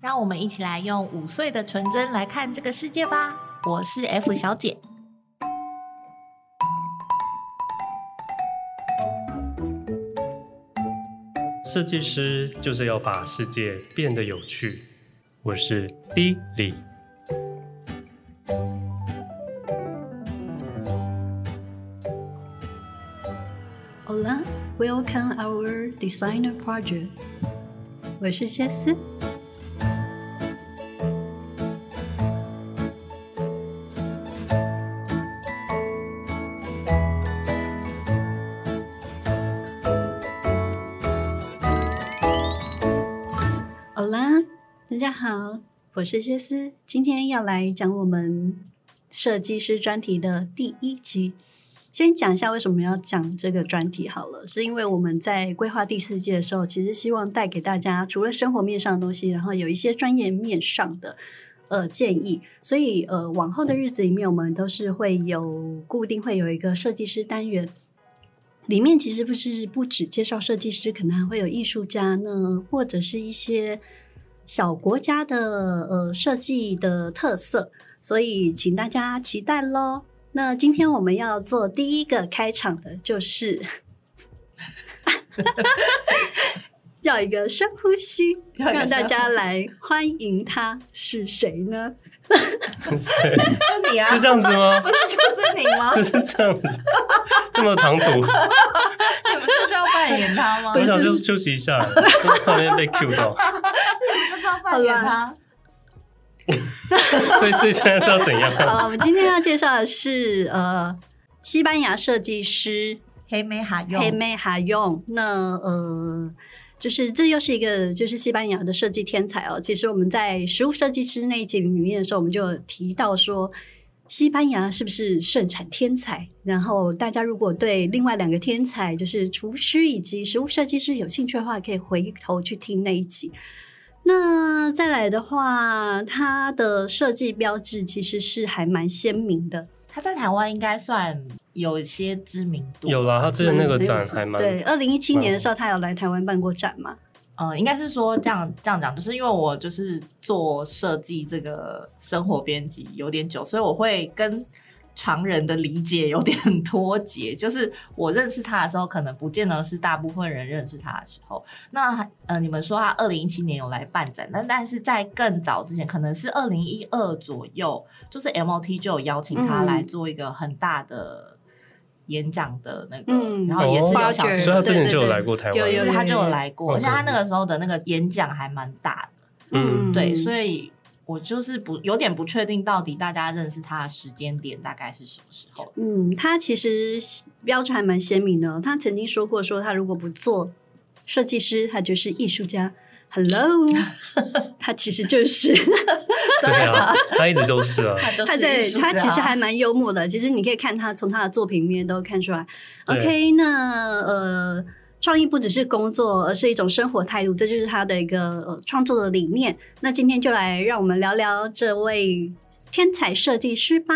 让我们一起来用五岁的纯真来看这个世界吧。我是 F 小姐。设计师就是要把世界变得有趣。我是 D 李。Hola, welcome our designer project。我是谢思。好，我是谢思，今天要来讲我们设计师专题的第一集。先讲一下为什么要讲这个专题好了，是因为我们在规划第四届的时候，其实希望带给大家除了生活面上的东西，然后有一些专业面上的呃建议。所以呃，往后的日子里面，我们都是会有固定会有一个设计师单元，里面其实不是不只介绍设计师，可能还会有艺术家呢，或者是一些。小国家的呃设计的特色，所以请大家期待喽。那今天我们要做第一个开场的，就是 要一个深呼吸，让大家来欢迎他是谁呢？就你啊？是这样子吗？不是就是你吗？就是这样子，这么唐突。你不是就要扮演他吗？我想就休息一下，突然被 Q 到。你就是要扮演他。所以，所以现在是要怎样？好了，我们今天要介绍的是呃，西班牙设计师黑妹哈用。黑妹哈用。那呃。就是这又是一个就是西班牙的设计天才哦。其实我们在实物设计师那一集里面的时候，我们就提到说，西班牙是不是盛产天才？然后大家如果对另外两个天才，就是厨师以及实物设计师有兴趣的话，可以回头去听那一集。那再来的话，它的设计标志其实是还蛮鲜明的。它在台湾应该算有一些知名度。有啦，他之前那个展还蛮、嗯、对。二零一七年的时候，他有来台湾办过展嘛？嗯，应该是说这样这样讲，就是因为我就是做设计这个生活编辑有点久，所以我会跟。常人的理解有点脱节，就是我认识他的时候，可能不见得是大部分人认识他的时候。那呃，你们说他二零一七年有来办展，但但是在更早之前，可能是二零一二左右，就是 MOT 就有邀请他来做一个很大的演讲的那个，嗯、然后也是有小型，所以他之前就有来过台湾，对对对，其实他就有来过，而且他那个时候的那个演讲还蛮大的，嗯，对，所以。我就是不有点不确定，到底大家认识他的时间点大概是什么时候？嗯，他其实标志还蛮鲜明的。他曾经说过，说他如果不做设计师，他就是艺术家。Hello，他其实就是对啊，他一直都是啊。他在他其实还蛮幽默的。其实你可以看他从他的作品里面都看出来。OK，那呃。创意不只是工作，而是一种生活态度，这就是他的一个呃创作的理念。那今天就来让我们聊聊这位天才设计师吧。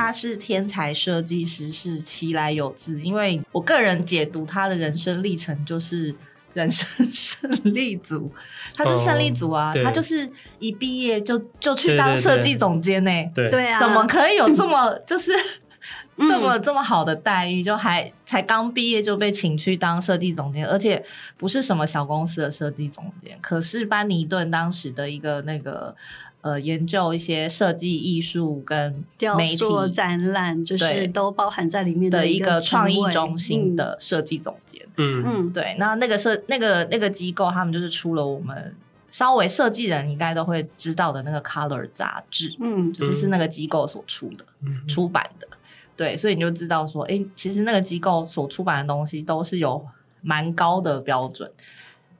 他是天才设计师是其来有自，因为我个人解读他的人生历程就是人生胜利组，他就是胜利组啊，哦、他就是一毕业就就去当设计总监呢、欸，对。啊，怎么可以有这么就是 这么这么好的待遇？就还才刚毕业就被请去当设计总监，而且不是什么小公司的设计总监，可是班尼顿当时的一个那个。呃，研究一些设计艺术跟媒体雕塑展览，就是都包含在里面的一个创意中心的设计总监。嗯嗯，对。那那个设那个那个机构，他们就是出了我们稍微设计人应该都会知道的那个 Color 杂志。嗯，就是是那个机构所出的、嗯、出版的。对，所以你就知道说，哎、欸，其实那个机构所出版的东西都是有蛮高的标准。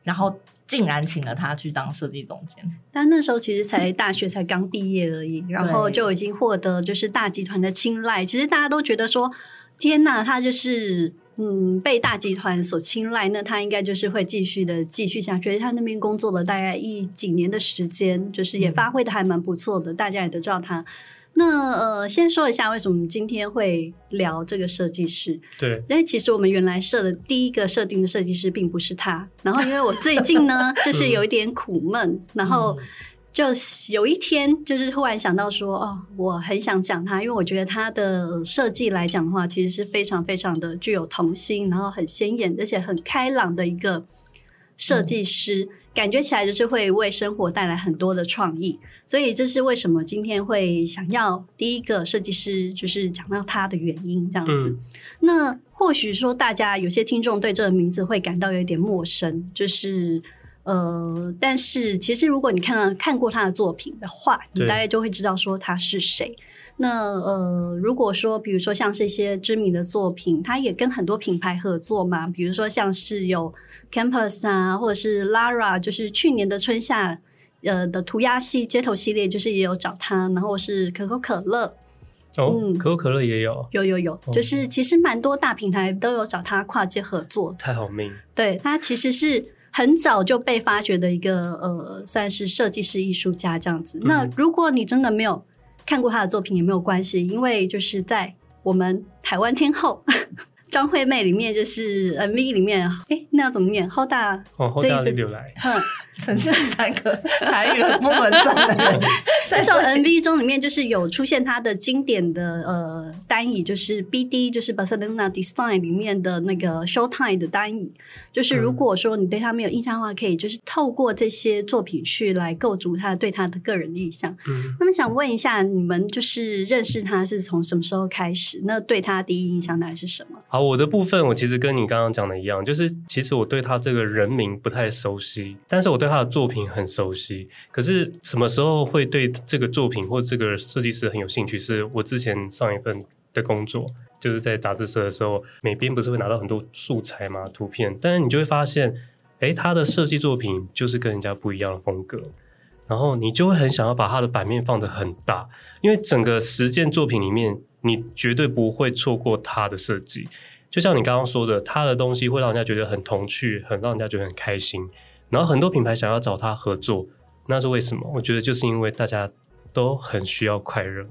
然后。竟然请了他去当设计总监。但那时候其实才大学才刚毕业而已，然后就已经获得就是大集团的青睐。其实大家都觉得说，天哪，他就是嗯被大集团所青睐，那他应该就是会继续的继续下去。他那边工作了大概一几年的时间，就是也发挥的还蛮不错的，嗯、大家也都知道他。那呃，先说一下为什么今天会聊这个设计师。对，因为其实我们原来设的第一个设定的设计师并不是他。然后因为我最近呢，就是有一点苦闷，嗯、然后就有一天就是忽然想到说，哦，我很想讲他，因为我觉得他的设计来讲的话，其实是非常非常的具有童心，然后很鲜艳，而且很开朗的一个设计师。嗯感觉起来就是会为生活带来很多的创意，所以这是为什么今天会想要第一个设计师，就是讲到他的原因这样子。嗯、那或许说大家有些听众对这个名字会感到有点陌生，就是呃，但是其实如果你看到看过他的作品的话，你大概就会知道说他是谁。那呃，如果说比如说像是一些知名的作品，他也跟很多品牌合作嘛，比如说像是有 Campus 啊，或者是 Lara，就是去年的春夏呃的涂鸦系街头系列，就是也有找他，然后是可口可乐，哦，嗯、可口可乐也有，有有有，哦、就是其实蛮多大平台都有找他跨界合作，太好命，对，他其实是很早就被发掘的一个呃，算是设计师艺术家这样子。嗯、那如果你真的没有。看过他的作品也没有关系，因为就是在我们台湾天后张惠妹里面，就是 MV 里面，哎，那要怎么念？好大哦，好大的流来，哼，真是三个台语不稳重的人。在 这首 MV 中里面，就是有出现他的经典的呃单语，就是 BD，就是 Barcelona Design 里面的那个 Showtime 的单语。就是如果说你对他没有印象的话，可以就是透过这些作品去来构筑他对他的个人印象。嗯，那么想问一下，你们就是认识他是从什么时候开始？那对他第一印象大概是什么？好，我的部分我其实跟你刚刚讲的一样，就是其实我对他这个人名不太熟悉，但是我对他的作品很熟悉。可是什么时候会对？这个作品或这个设计师很有兴趣，是我之前上一份的工作，就是在杂志社的时候，每边不是会拿到很多素材嘛，图片，但是你就会发现，诶，他的设计作品就是跟人家不一样的风格，然后你就会很想要把他的版面放得很大，因为整个十件作品里面，你绝对不会错过他的设计，就像你刚刚说的，他的东西会让人家觉得很童趣，很让人家觉得很开心，然后很多品牌想要找他合作。那是为什么？我觉得就是因为大家都很需要快乐，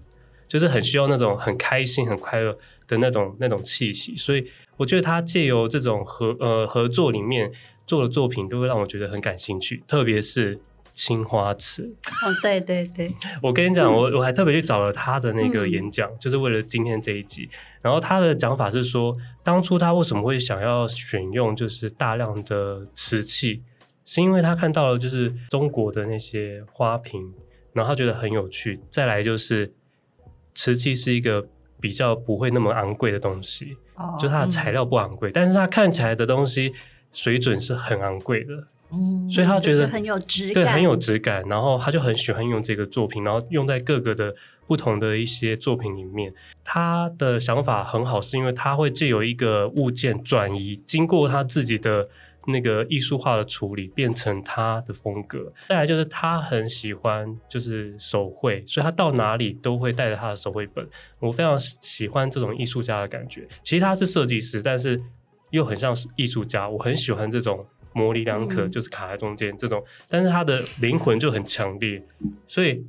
就是很需要那种很开心、很快乐的那种那种气息。所以我觉得他借由这种合呃合作里面做的作品，都会让我觉得很感兴趣。特别是青花瓷 哦，对对对，我跟你讲，我我还特别去找了他的那个演讲，嗯、就是为了今天这一集。然后他的讲法是说，当初他为什么会想要选用就是大量的瓷器。是因为他看到了就是中国的那些花瓶，然后他觉得很有趣。再来就是瓷器是一个比较不会那么昂贵的东西，哦、就它的材料不昂贵，嗯、但是它看起来的东西水准是很昂贵的。嗯，所以他觉得很有质感，对，很有质感。然后他就很喜欢用这个作品，然后用在各个的不同的一些作品里面。他的想法很好，是因为他会借由一个物件转移，经过他自己的。那个艺术化的处理变成他的风格，再来就是他很喜欢就是手绘，所以他到哪里都会带着他的手绘本。我非常喜欢这种艺术家的感觉。其实他是设计师，但是又很像是艺术家。我很喜欢这种模棱两可，就是卡在中间这种，嗯、但是他的灵魂就很强烈，所以。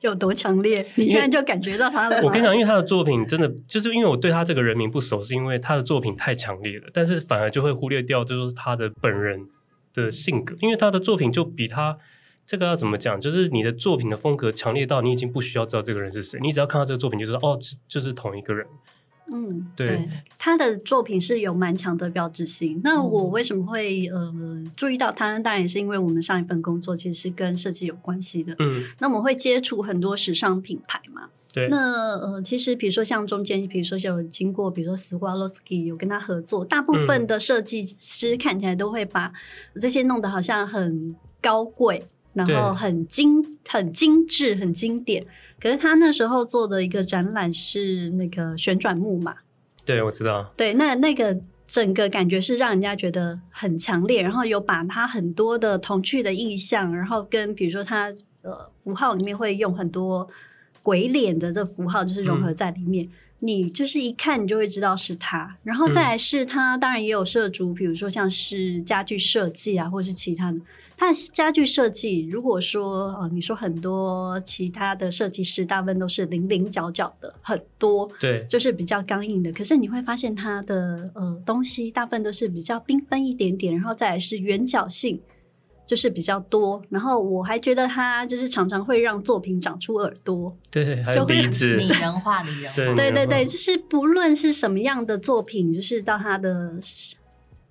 有多强烈？你现在就感觉到他了。我跟你讲，因为他的作品真的就是因为我对他这个人名不熟，是因为他的作品太强烈了，但是反而就会忽略掉就是他的本人的性格，因为他的作品就比他这个要怎么讲，就是你的作品的风格强烈到你已经不需要知道这个人是谁，你只要看到这个作品就知道哦，就是同一个人。嗯，对，他的作品是有蛮强的标志性。那我为什么会呃注意到他？当然也是因为我们上一份工作其实是跟设计有关系的。嗯，那我们会接触很多时尚品牌嘛。对。那呃，其实比如说像中间，比如说有经过，比如说 Swarovski 有跟他合作，大部分的设计师看起来都会把这些弄得好像很高贵。然后很精、很精致、很经典。可是他那时候做的一个展览是那个旋转木马。对，我知道。对，那那个整个感觉是让人家觉得很强烈，然后有把他很多的童趣的意象，然后跟比如说他呃符号里面会用很多鬼脸的这符号，就是融合在里面。嗯、你就是一看你就会知道是他，然后再来是他，当然也有涉足，比如说像是家具设计啊，或是其他的。它的家具设计，如果说呃，你说很多其他的设计师，大部分都是零零角角的，很多，对，就是比较刚硬的。可是你会发现它的呃东西，大部分都是比较缤纷一点点，然后再来是圆角性，就是比较多。然后我还觉得它就是常常会让作品长出耳朵，对，还有鼻子，拟人化，拟人化，对对对对，就是不论是什么样的作品，就是到它的，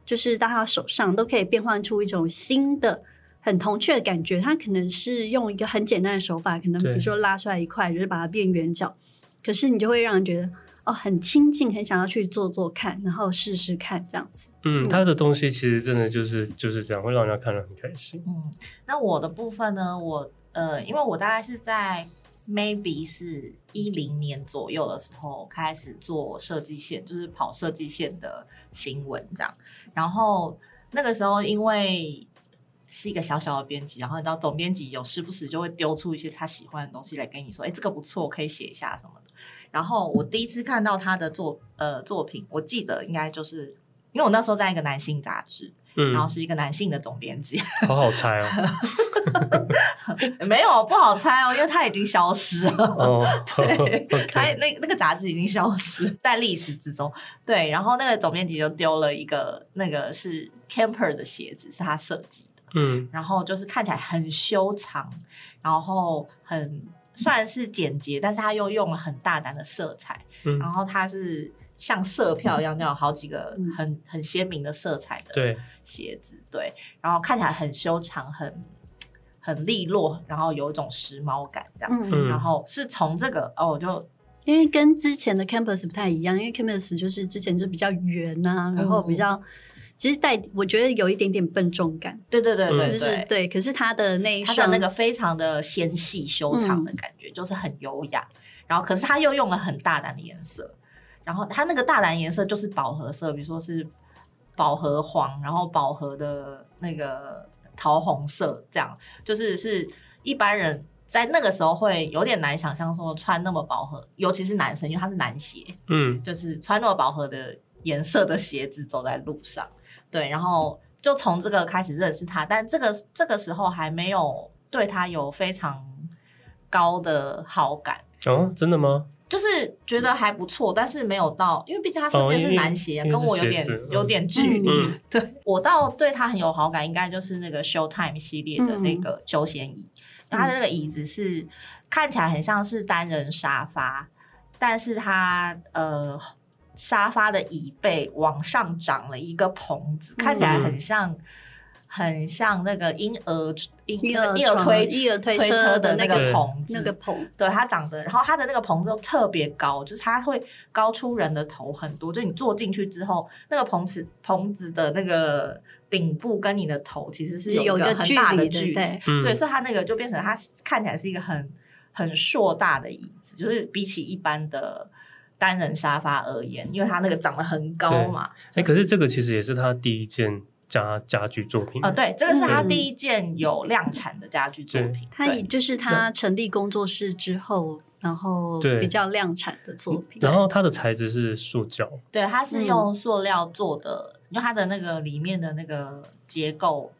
就是到他手上都可以变换出一种新的。很童趣的感觉，它可能是用一个很简单的手法，可能比如说拉出来一块，就是把它变圆角。可是你就会让人觉得哦，很亲近，很想要去做做看，然后试试看这样子。嗯，他的东西其实真的就是就是这样，会让人家看得很开心。嗯，那我的部分呢，我呃，因为我大概是在 maybe 是一零年左右的时候开始做设计线，就是跑设计线的新闻这样。然后那个时候因为是一个小小的编辑，然后你知道总编辑有时不时就会丢出一些他喜欢的东西来跟你说，哎，这个不错，可以写一下什么的。然后我第一次看到他的作呃作品，我记得应该就是因为我那时候在一个男性杂志，嗯，然后是一个男性的总编辑，好好猜哦，没有不好猜哦，因为他已经消失了，哦、对 他那那个杂志已经消失在历史之中，对，然后那个总编辑就丢了一个那个是 Camper 的鞋子，是他设计。嗯，然后就是看起来很修长，然后很算是简洁，但是它又用了很大胆的色彩，嗯，然后它是像色票一样，那种好几个很、嗯、很鲜明的色彩的鞋子，对，对，然后看起来很修长，很很利落，然后有一种时髦感，这样，嗯，然后是从这个哦，我就因为跟之前的 Campus 不太一样，因为 Campus 就是之前就比较圆啊，然后比较。嗯其实带我觉得有一点点笨重感，对对对对对，就是对。可是他的那一双，他的那个非常的纤细修长的感觉，嗯、就是很优雅。然后，可是他又用了很大胆的颜色，然后他那个大胆颜色就是饱和色，比如说是饱和黄，然后饱和的那个桃红色，这样就是是一般人在那个时候会有点难想象说穿那么饱和，尤其是男生，因为他是男鞋，嗯，就是穿那么饱和的颜色的鞋子走在路上。对，然后就从这个开始认识他，但这个这个时候还没有对他有非常高的好感哦，真的吗？就是觉得还不错，但是没有到，因为毕竟他设计的是男鞋，哦、跟我有点有点距离。嗯、对，我倒对他很有好感，应该就是那个 Showtime 系列的那个休闲椅，嗯、他的那个椅子是看起来很像是单人沙发，但是他呃。沙发的椅背往上长了一个棚子，看起来很像，嗯、很像那个婴儿婴婴儿推婴儿推车的那个棚子，那个棚，对，它长得，然后它的那个棚子又特别高，就是它会高出人的头很多，就你坐进去之后，那个棚子棚子的那个顶部跟你的头其实是有一个很大的距离，对，嗯、对，所以它那个就变成它看起来是一个很很硕大的椅子，就是比起一般的。单人沙发而言，因为它那个长得很高嘛。哎，可是这个其实也是他第一件家家具作品啊。对，这个是他第一件有量产的家具作品。他也就是他成立工作室之后，然后比较量产的作品。然后它的材质是塑胶，对，它是用塑料做的，因为它的那个里面的那个结构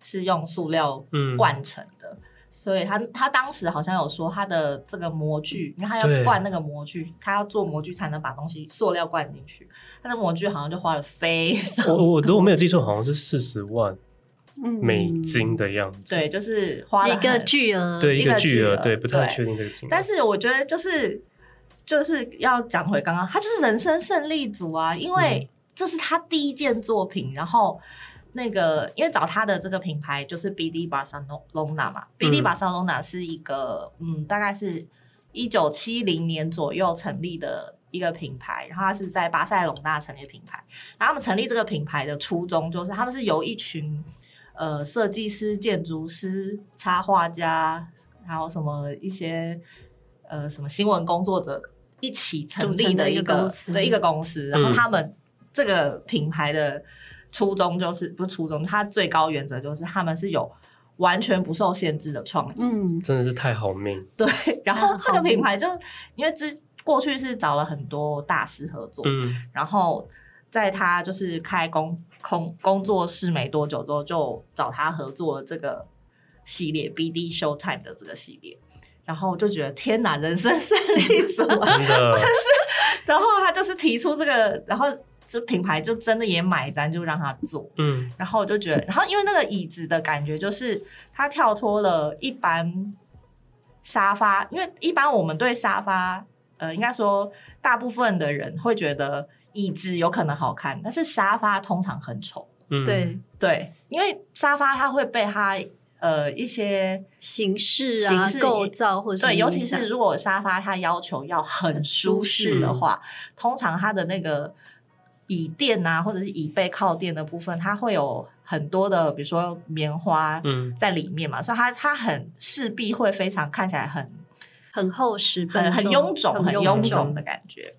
是用塑料灌成的。所以他他当时好像有说他的这个模具，因为他要灌那个模具，他要做模具才能把东西塑料灌进去。他的模具好像就花了非常，我我如果没有记错，好像是四十万美金的样子。对，就是花了一个巨额，对一个巨额，对，不太确定这个金额。但是我觉得就是就是要讲回刚刚，他就是人生胜利组啊，因为这是他第一件作品，然后。那个，因为找他的这个品牌就是 BD Barcelona 嘛，BD Barcelona 是一个，嗯，大概是一九七零年左右成立的一个品牌，然后他是在巴塞隆纳成立品牌。然后他们成立这个品牌的初衷就是，他们是由一群呃设计师、建筑师、插画家，还有什么一些呃什么新闻工作者一起成立的一个的一个公司，然后他们。这个品牌的初衷就是不是初衷，他最高原则就是他们是有完全不受限制的创意。嗯，真的是太好命。对，然后这个品牌就因为之过去是找了很多大师合作，嗯，然后在他就是开工工工作室没多久之后，就找他合作了这个系列 BD Showtime 的这个系列。然后我就觉得天哪，人生胜利组，真的，就是，然后他就是提出这个，然后这品牌就真的也买单，就让他做，嗯，然后我就觉得，然后因为那个椅子的感觉，就是它跳脱了一般沙发，因为一般我们对沙发，呃，应该说大部分的人会觉得椅子有可能好看，但是沙发通常很丑，嗯，对。对，因为沙发它会被它。呃，一些形式啊、形式构造或者对，尤其是如果沙发它要求要很舒适的话，通常它的那个椅垫啊，或者是椅背靠垫的部分，它会有很多的，比如说棉花在里面嘛，嗯、所以它它很势必会非常看起来很很厚实、很很臃肿、很臃肿。的感觉。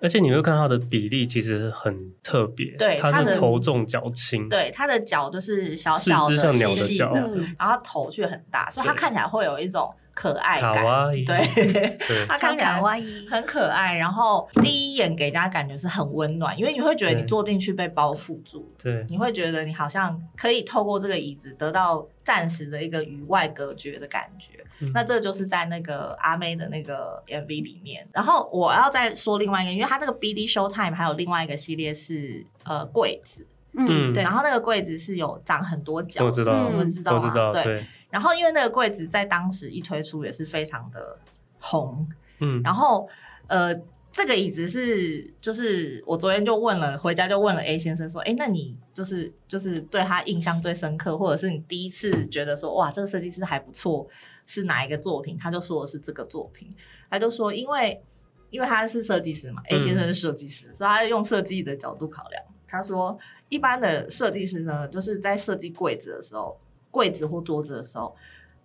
而且你会看它的比例其实很特别，对，它是头重脚轻，对，它的脚就是小小的、像鸟的脚，嗯、然后头却很大，所以它看起来会有一种可爱感，对，对，它 看起来很可爱，然后第一眼给人家感觉是很温暖，因为你会觉得你坐进去被包覆住，对，你会觉得你好像可以透过这个椅子得到暂时的一个与外隔绝的感觉。那这就是在那个阿妹的那个 MV 里面，然后我要再说另外一个，因为它这个 BD Showtime 还有另外一个系列是呃柜子，嗯，对，然后那个柜子是有长很多角，我知道，我知道，我知道，对。然后因为那个柜子在当时一推出也是非常的红，嗯，然后呃。这个椅子是，就是我昨天就问了，回家就问了 A 先生说，哎，那你就是就是对他印象最深刻，或者是你第一次觉得说，哇，这个设计师还不错，是哪一个作品？他就说的是这个作品，他就说，因为因为他是设计师嘛，嗯，A 先生是设计师，所以他用设计的角度考量。他说，一般的设计师呢，就是在设计柜子的时候，柜子或桌子的时候，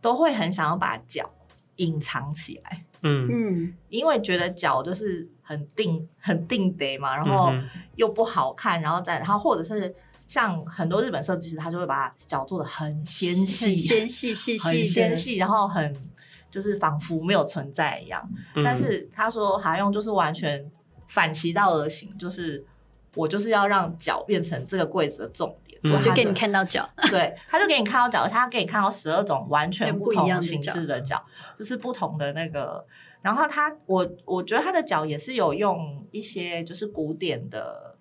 都会很想要把脚隐藏起来。嗯嗯，因为觉得脚就是很定很定得嘛，然后又不好看，然后再然后或者是像很多日本设计师，他就会把脚做的很纤细、很纤细、细细、很纤细，然后很就是仿佛没有存在一样。嗯、但是他说还用就是完全反其道而行，就是我就是要让脚变成这个柜子的重点，我、嗯、就给你看到脚，对，他就给你看到脚，他给你看到十二种完全不同形式的脚，就是不同的那个。然后他，我我觉得他的脚也是有用一些就是古典的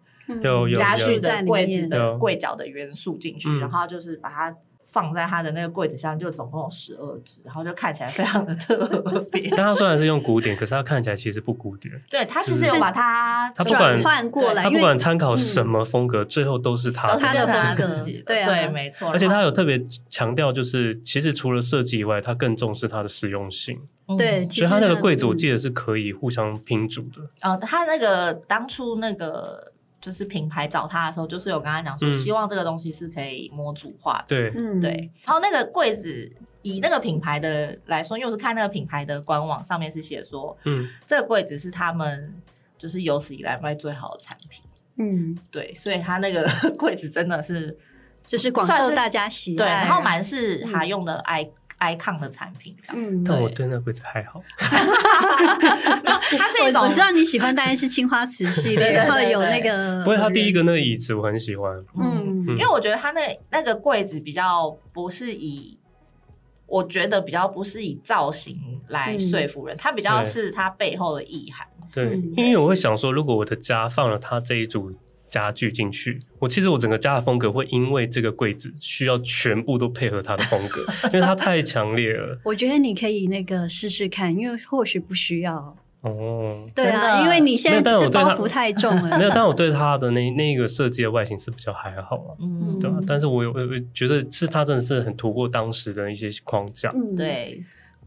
家具的柜子的柜脚的元素进去，然后就是把它放在他的那个柜子上，就总共有十二只，然后就看起来非常的特别。但他虽然是用古典，可是他看起来其实不古典。对，他其实有把它他不管换过来，他不管参考什么风格，最后都是他他的风格。对对，没错。而且他有特别强调，就是其实除了设计以外，他更重视它的实用性。对，所以他那个柜子我记得是可以互相拼组的。哦，他那个当初那个就是品牌找他的时候，就是有跟他讲说，希望这个东西是可以模组化的。对，嗯，对。然后那个柜子以那个品牌的来说，因为我是看那个品牌的官网上面是写说，嗯，这个柜子是他们就是有史以来卖最好的产品。嗯，对，所以他那个 柜子真的是就是广受大家喜爱，对，然后蛮是他用的 i。Icon 的产品，嗯，但我对那个柜子还好。它是一种，我知道你喜欢，当然是青花瓷系列，然后有那个。不过它第一个那个椅子我很喜欢，嗯，因为我觉得它那那个柜子比较不是以，我觉得比较不是以造型来说服人，它比较是它背后的意涵。对，因为我会想说，如果我的家放了它这一组。家具进去，我其实我整个家的风格会因为这个柜子需要全部都配合它的风格，因为它太强烈了。我觉得你可以那个试试看，因为或许不需要哦。对啊，因为你现在只是包袱太重了。没有，但我对它的那那个设计的外形是比较还好啊，嗯，对吧？但是我有我觉得是它真的是很突破当时的一些框架。嗯，对，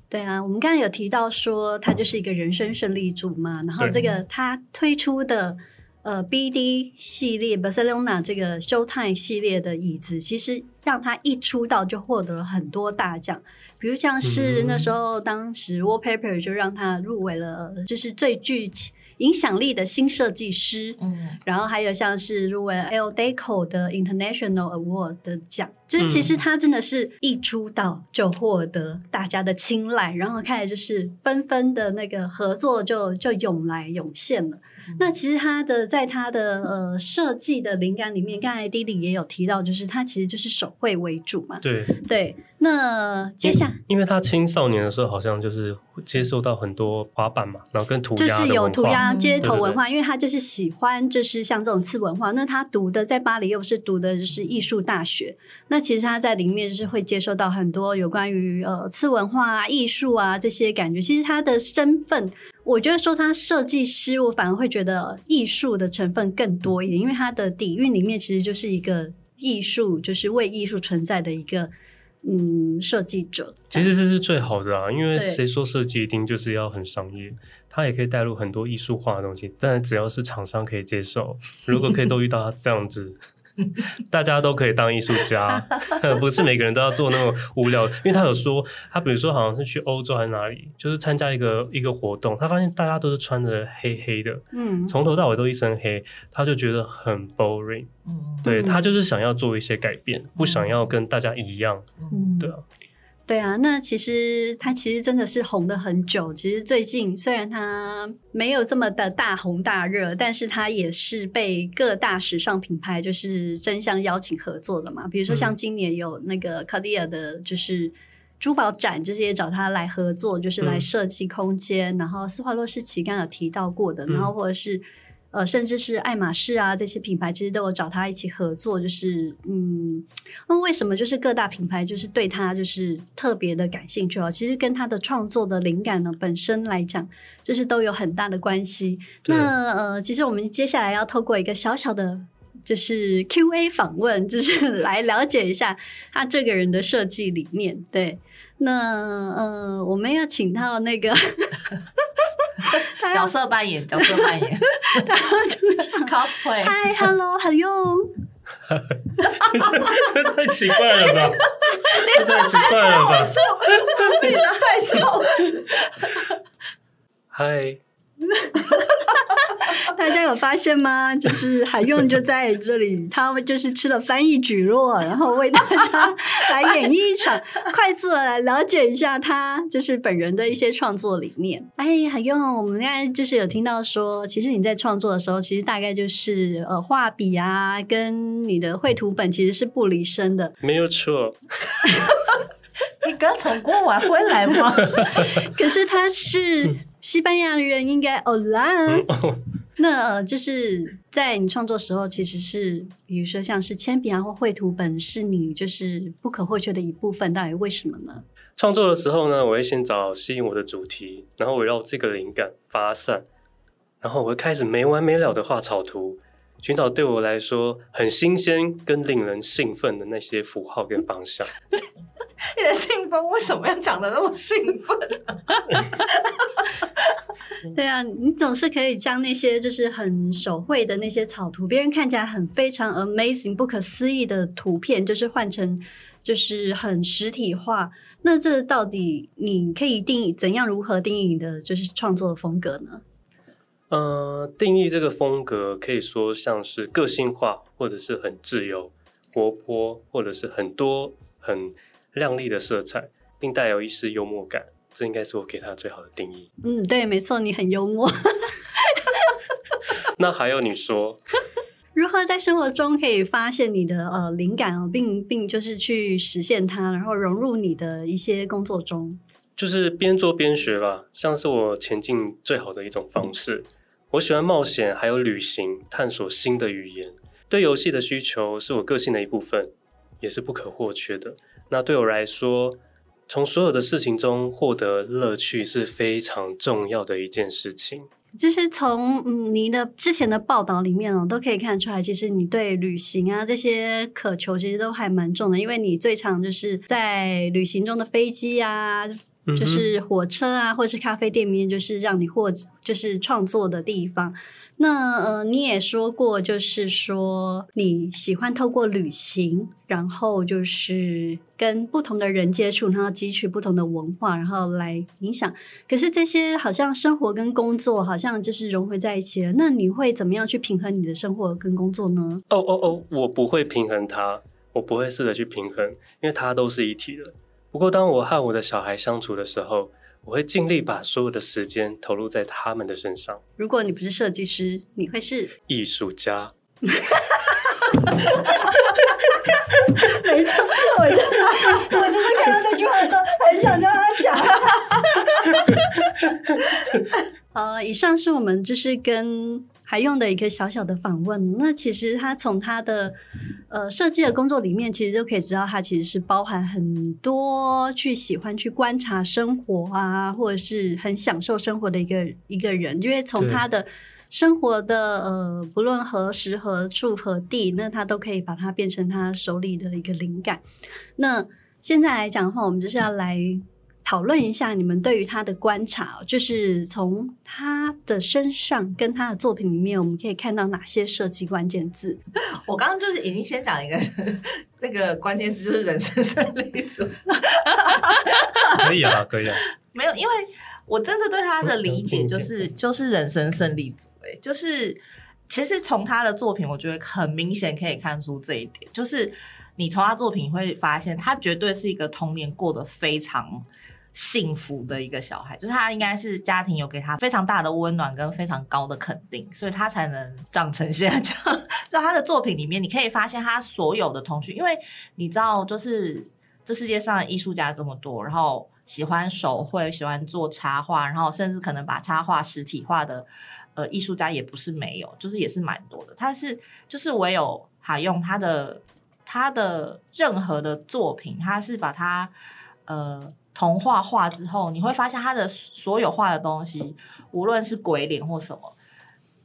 对啊，我们刚才有提到说它就是一个人生胜利组嘛，然后这个它推出的。呃，BD 系列 Barcelona 这个 Showtime 系列的椅子，其实让他一出道就获得了很多大奖，比如像是那时候当时 Wallpaper 就让他入围了，就是最具影响力的新设计师，嗯，然后还有像是入围 Elle Decor 的 International Award 的奖，就是其实他真的是一出道就获得大家的青睐，然后开始就是纷纷的那个合作就就涌来涌现了。那其实他的在他的呃设计的灵感里面，刚才 Dilly 也有提到，就是他其实就是手绘为主嘛。对对。那接下来，因为他青少年的时候好像就是接受到很多滑板嘛，然后跟涂鸦就是有涂鸦街头文化，嗯、因为他就是喜欢就是像这种次文化。那他读的在巴黎又是读的就是艺术大学，那其实他在里面就是会接受到很多有关于呃次文化啊、艺术啊这些感觉。其实他的身份。我觉得说他设计师，我反而会觉得艺术的成分更多一点，因为他的底蕴里面其实就是一个艺术，就是为艺术存在的一个嗯设计者。其实这是最好的啊，因为谁说设计一定就是要很商业？他也可以带入很多艺术化的东西，但只要是厂商可以接受，如果可以都遇到他这样子。大家都可以当艺术家，不是每个人都要做那种无聊。因为他有说，他比如说好像是去欧洲还是哪里，就是参加一个一个活动，他发现大家都是穿着黑黑的，嗯，从头到尾都一身黑，他就觉得很 boring。嗯，对，他就是想要做一些改变，不想要跟大家一样。嗯，对啊。对啊，那其实他其实真的是红了很久。其实最近虽然他没有这么的大红大热，但是他也是被各大时尚品牌就是争相邀请合作的嘛。比如说像今年有那个 Cartier 的，就是珠宝展，就是也找他来合作，就是来设计空间。嗯、然后斯华洛世奇刚刚有提到过的，然后或者是。呃，甚至是爱马仕啊，这些品牌其实都有找他一起合作，就是嗯，那为什么就是各大品牌就是对他就是特别的感兴趣哦？其实跟他的创作的灵感呢本身来讲，就是都有很大的关系。那呃，其实我们接下来要透过一个小小的，就是 Q&A 访问，就是来了解一下他这个人的设计理念。对，那呃，我们要请到那个。角色扮演，角色扮演，然后就 cosplay。Hi，Hello，很用。这太奇怪了吧？这太奇怪了吧？你的害羞。Hi。大家有发现吗？就是海用就在这里，他们就是吃了翻译蒟蒻，然后为大家来演绎一场，快速的来了解一下他就是本人的一些创作理念。哎，海用，我们刚才就是有听到说，其实你在创作的时候，其实大概就是呃画笔啊，跟你的绘图本其实是不离身的。没有错。你刚从国外回来吗？可是他是西班牙人，应该欧啦。那呃，就是在你创作时候，其实是比如说像是铅笔啊或绘图本，是你就是不可或缺的一部分。到底为什么呢？创作的时候呢，我会先找吸引我的主题，然后围绕这个灵感发散，然后我会开始没完没了的画草图，寻找对我来说很新鲜跟令人兴奋的那些符号跟方向。你的兴奋为什么要讲的那么兴奋啊？对啊，你总是可以将那些就是很手绘的那些草图，别人看起来很非常 amazing、不可思议的图片，就是换成就是很实体化。那这到底你可以定义怎样？如何定义你的就是创作的风格呢？呃，定义这个风格可以说像是个性化，或者是很自由、活泼，或者是很多很亮丽的色彩，并带有一丝幽默感。这应该是我给他最好的定义。嗯，对，没错，你很幽默。那还有你说，如何在生活中可以发现你的呃灵感哦，并并就是去实现它，然后融入你的一些工作中？就是边做边学吧，像是我前进最好的一种方式。我喜欢冒险，还有旅行，探索新的语言。对游戏的需求是我个性的一部分，也是不可或缺的。那对我来说，从所有的事情中获得乐趣是非常重要的一件事情。其实从嗯你的之前的报道里面哦，都可以看出来，其实你对旅行啊这些渴求其实都还蛮重的，因为你最常就是在旅行中的飞机啊。就是火车啊，或是咖啡店里面，就是让你获就是创作的地方。那呃，你也说过，就是说你喜欢透过旅行，然后就是跟不同的人接触，然后汲取不同的文化，然后来影响。可是这些好像生活跟工作好像就是融合在一起了。那你会怎么样去平衡你的生活跟工作呢？哦哦哦，我不会平衡它，我不会试着去平衡，因为它都是一体的。不过当我和我的小孩相处的时候，我会尽力把所有的时间投入在他们的身上。如果你不是设计师，你会是艺术家。没错，我就是我就是看到这句话的时候，很想跟他讲。呃，以上是我们就是跟。还用的一个小小的访问，那其实他从他的呃设计的工作里面，其实就可以知道他其实是包含很多去喜欢去观察生活啊，或者是很享受生活的一个一个人。因为从他的生活的呃，不论何时何处何地，那他都可以把它变成他手里的一个灵感。那现在来讲的话，我们就是要来。讨论一下你们对于他的观察，就是从他的身上跟他的作品里面，我们可以看到哪些设计关键字？我刚刚就是已经先讲一个，那个关键字就是人生胜利组。可以啊，可以啊。没有，因为我真的对他的理解就是就是人生胜利组。哎，就是其实从他的作品，我觉得很明显可以看出这一点，就是你从他作品会发现，他绝对是一个童年过得非常。幸福的一个小孩，就是他应该是家庭有给他非常大的温暖跟非常高的肯定，所以他才能长成现在这样。就他的作品里面，你可以发现他所有的童趣，因为你知道，就是这世界上的艺术家这么多，然后喜欢手绘、喜欢做插画，然后甚至可能把插画实体化的呃艺术家也不是没有，就是也是蛮多的。他是就是唯有哈用他的他的任何的作品，他是把他呃。童话画之后，你会发现他的所有画的东西，无论是鬼脸或什么，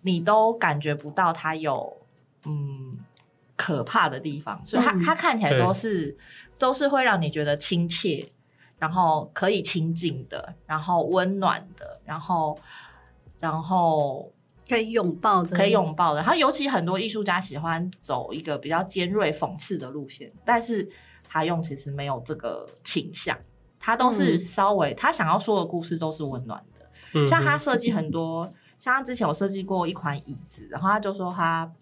你都感觉不到他有嗯可怕的地方，所以他他看起来都是都是会让你觉得亲切，然后可以亲近的，然后温暖的，然后然后可以拥抱的，可以拥抱的。他尤其很多艺术家喜欢走一个比较尖锐讽刺的路线，但是他用其实没有这个倾向。他都是稍微，他想要说的故事都是温暖的。嗯、像他设计很多，像他之前有设计过一款椅子，然后他就说他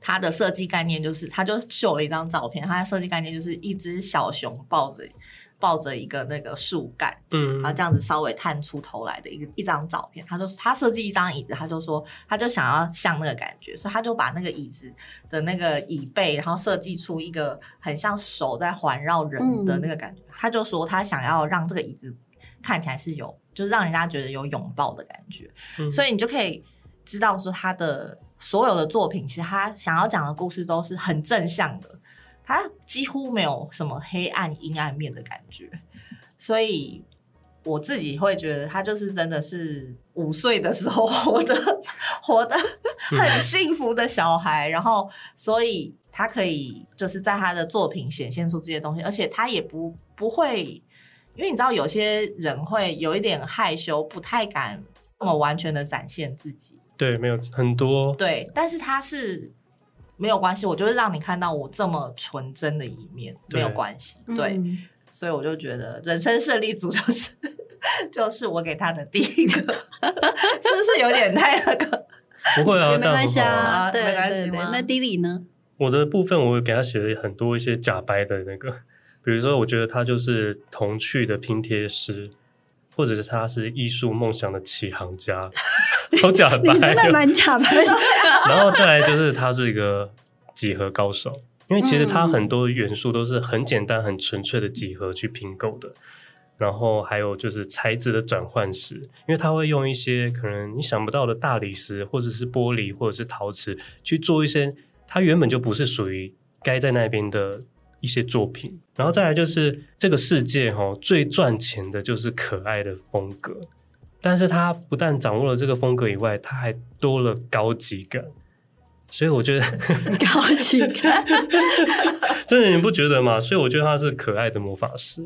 他的设计概念就是，他就秀了一张照片，他的设计概念就是一只小熊抱着抱着一个那个树干，嗯，然后这样子稍微探出头来的一个一张照片。他就他设计一张椅子，他就说他就想要像那个感觉，所以他就把那个椅子的那个椅背，然后设计出一个很像手在环绕人的那个感觉。嗯他就说，他想要让这个椅子看起来是有，就是让人家觉得有拥抱的感觉，嗯、所以你就可以知道说，他的所有的作品，其实他想要讲的故事都是很正向的，他几乎没有什么黑暗阴暗面的感觉，所以我自己会觉得，他就是真的是五岁的时候 活的活的很幸福的小孩，然后所以他可以就是在他的作品显现出这些东西，而且他也不。不会，因为你知道有些人会有一点害羞，不太敢那么完全的展现自己。对，没有很多。对，但是他是没有关系，我就是让你看到我这么纯真的一面，没有关系。对，嗯、所以我就觉得人生胜利组就是 就是我给他的第一个，是不是有点太那个？不会啊，没关系啊，对，没关系。那 Dilly 呢？我的部分我给他写了很多一些假白的那个。比如说，我觉得他就是童趣的拼贴师，或者是他是艺术梦想的起航家，好假白，你真的蛮假白的。然后再来就是他是一个几何高手，因为其实他很多元素都是很简单、很纯粹的几何去拼构的。然后还有就是材质的转换时，因为他会用一些可能你想不到的大理石，或者是玻璃，或者是陶瓷去做一些他原本就不是属于该在那边的。一些作品，然后再来就是这个世界哈，最赚钱的就是可爱的风格，但是他不但掌握了这个风格以外，他还多了高级感，所以我觉得 高级感，真的你不觉得吗？所以我觉得他是可爱的魔法师，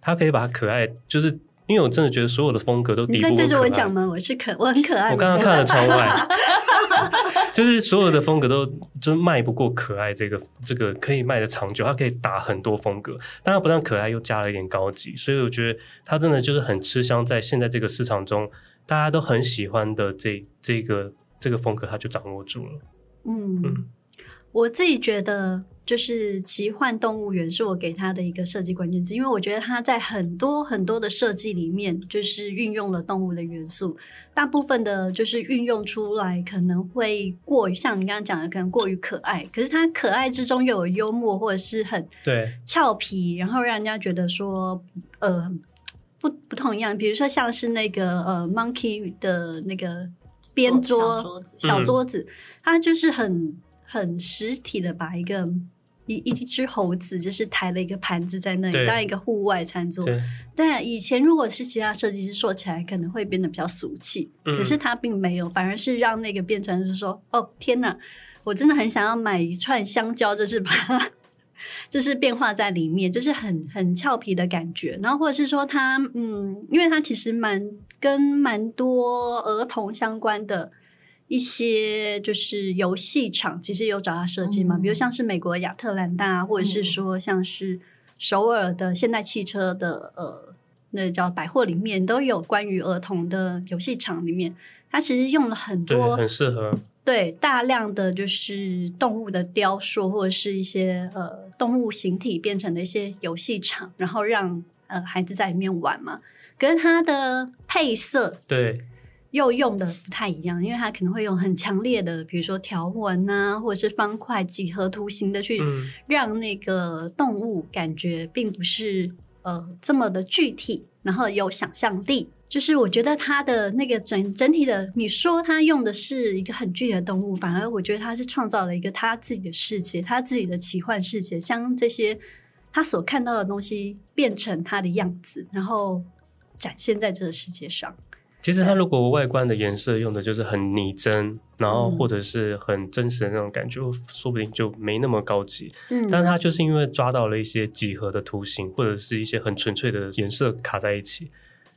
他可以把它可爱，就是因为我真的觉得所有的风格都抵不过对着我讲吗？我是可，我很可爱。我刚刚看了窗外，就是所有的风格都就是卖不过可爱这个这个可以卖的长久，它可以打很多风格，但它不但可爱又加了一点高级，所以我觉得它真的就是很吃香，在现在这个市场中，大家都很喜欢的这这个这个风格，它就掌握住了。嗯。嗯我自己觉得，就是奇幻动物园是我给他的一个设计关键字，因为我觉得他在很多很多的设计里面，就是运用了动物的元素。大部分的，就是运用出来可能会过于像你刚刚讲的，可能过于可爱。可是它可爱之中又有幽默，或者是很对俏皮，然后让人家觉得说，呃，不不同样。比如说像是那个呃，Monkey 的那个边桌小桌子，小桌子，它就是很。很实体的把一个一一只猴子，就是抬了一个盘子在那里当一个户外餐桌。但以前如果是其他设计师做起来，可能会变得比较俗气。嗯。可是他并没有，反而是让那个变成是说，哦天哪，我真的很想要买一串香蕉，就是把它，就是变化在里面，就是很很俏皮的感觉。然后或者是说他，嗯，因为他其实蛮跟蛮多儿童相关的。一些就是游戏场，其实有找他设计嘛，嗯、比如像是美国亚特兰大，或者是说像是首尔的现代汽车的呃，那叫百货里面都有关于儿童的游戏场里面，他其实用了很多很适合。对大量的就是动物的雕塑，或者是一些呃动物形体变成的一些游戏场，然后让呃孩子在里面玩嘛，可是它的配色对。又用的不太一样，因为它可能会用很强烈的，比如说条纹啊，或者是方块、几何图形的去让那个动物感觉并不是呃这么的具体，然后有想象力。就是我觉得它的那个整整体的，你说它用的是一个很具体的动物，反而我觉得它是创造了一个他自己的世界，他自己的奇幻世界，将这些他所看到的东西变成他的样子，然后展现在这个世界上。其实它如果外观的颜色用的就是很拟真，然后或者是很真实的那种感觉，嗯、说不定就没那么高级。嗯，但它就是因为抓到了一些几何的图形，或者是一些很纯粹的颜色卡在一起，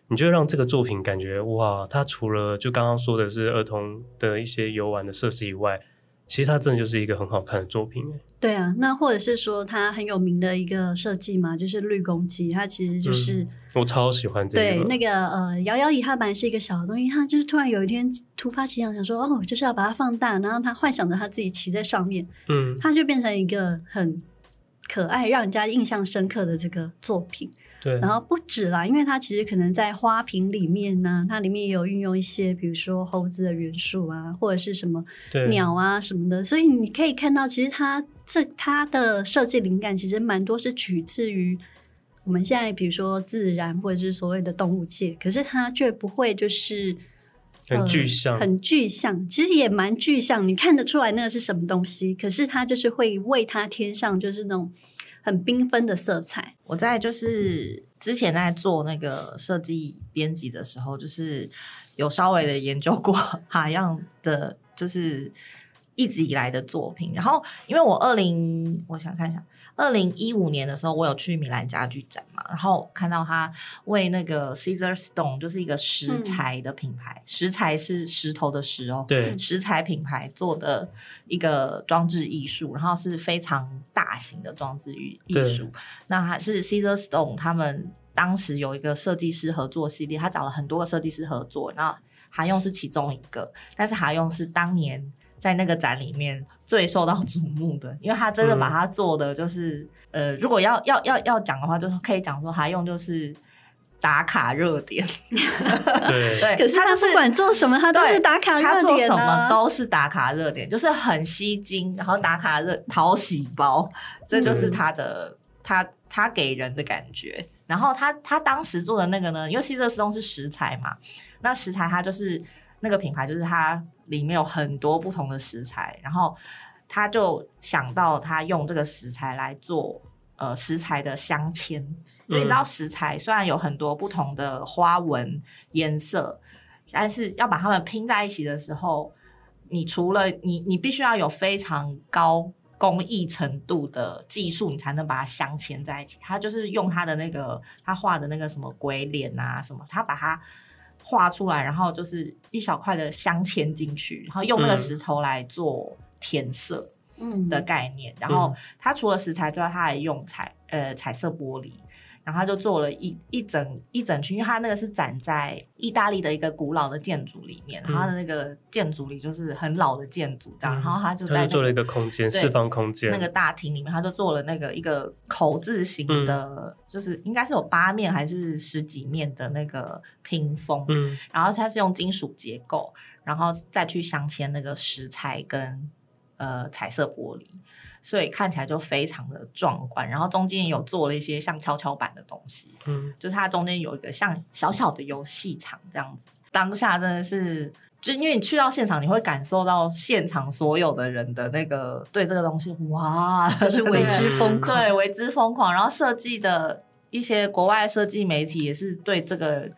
你就让这个作品感觉哇，它除了就刚刚说的是儿童的一些游玩的设施以外。其实它真的就是一个很好看的作品，对啊，那或者是说它很有名的一个设计嘛，就是绿公鸡，它其实就是、嗯、我超喜欢这个。对，那个呃，摇摇椅它本来是一个小的东西，它就是突然有一天突发奇想，想说哦，就是要把它放大，然后他幻想着他自己骑在上面，嗯，它就变成一个很可爱、让人家印象深刻的这个作品。对，然后不止啦，因为它其实可能在花瓶里面呢，它里面也有运用一些，比如说猴子的元素啊，或者是什么鸟啊什么的，所以你可以看到，其实它这它的设计灵感其实蛮多是取自于我们现在比如说自然或者是所谓的动物界，可是它却不会就是很具象，呃，很具象，其实也蛮具象，你看得出来那个是什么东西，可是它就是会为它添上就是那种。很缤纷的色彩。我在就是之前在做那个设计编辑的时候，就是有稍微的研究过 哈样的，就是一直以来的作品。然后，因为我二零，我想看一下。二零一五年的时候，我有去米兰家具展嘛，然后看到他为那个 Caesarstone，就是一个石材的品牌，嗯、石材是石头的石哦，对，石材品牌做的一个装置艺术，然后是非常大型的装置艺艺术。那还是 Caesarstone 他们当时有一个设计师合作系列，他找了很多个设计师合作，然后哈用是其中一个，但是韩用是当年。在那个展里面最受到瞩目的，因为他真的把它做的就是，嗯、呃，如果要要要要讲的话，就是可以讲说他用就是打卡热点，对 对，可是他不管做什么，他都是打卡热点、啊、他做什么都是打卡热点，就是很吸睛，然后打卡热讨喜包，这就是他的他他给人的感觉。然后他他当时做的那个呢，因为 Caesarstone 是食材嘛，那食材它就是那个品牌，就是它。里面有很多不同的食材，然后他就想到他用这个食材来做呃食材的镶嵌，因为你知道食材虽然有很多不同的花纹颜色，但是要把它们拼在一起的时候，你除了你你必须要有非常高工艺程度的技术，你才能把它镶嵌在一起。他就是用他的那个他画的那个什么鬼脸啊什么，他把它画出来，然后就是一小块的镶嵌进去，然后用那个石头来做填色，嗯的概念。嗯、然后它除了石材之外，它还用彩呃彩色玻璃。然后他就做了一一整一整区，因为他那个是展在意大利的一个古老的建筑里面，嗯、他的那个建筑里就是很老的建筑这样，嗯、然后他就在、那个、就做了一个空间，四方空间，那个大厅里面，他就做了那个一个口字形的，嗯、就是应该是有八面还是十几面的那个屏风，嗯，然后它是用金属结构，然后再去镶嵌那个石材跟呃彩色玻璃。所以看起来就非常的壮观，然后中间也有做了一些像跷跷板的东西，嗯，就是它中间有一个像小小的游戏场这样子。当下真的是，就因为你去到现场，你会感受到现场所有的人的那个对这个东西，哇，就是为之疯狂，对，为之疯狂。然后设计的一些国外设计媒体也是对这个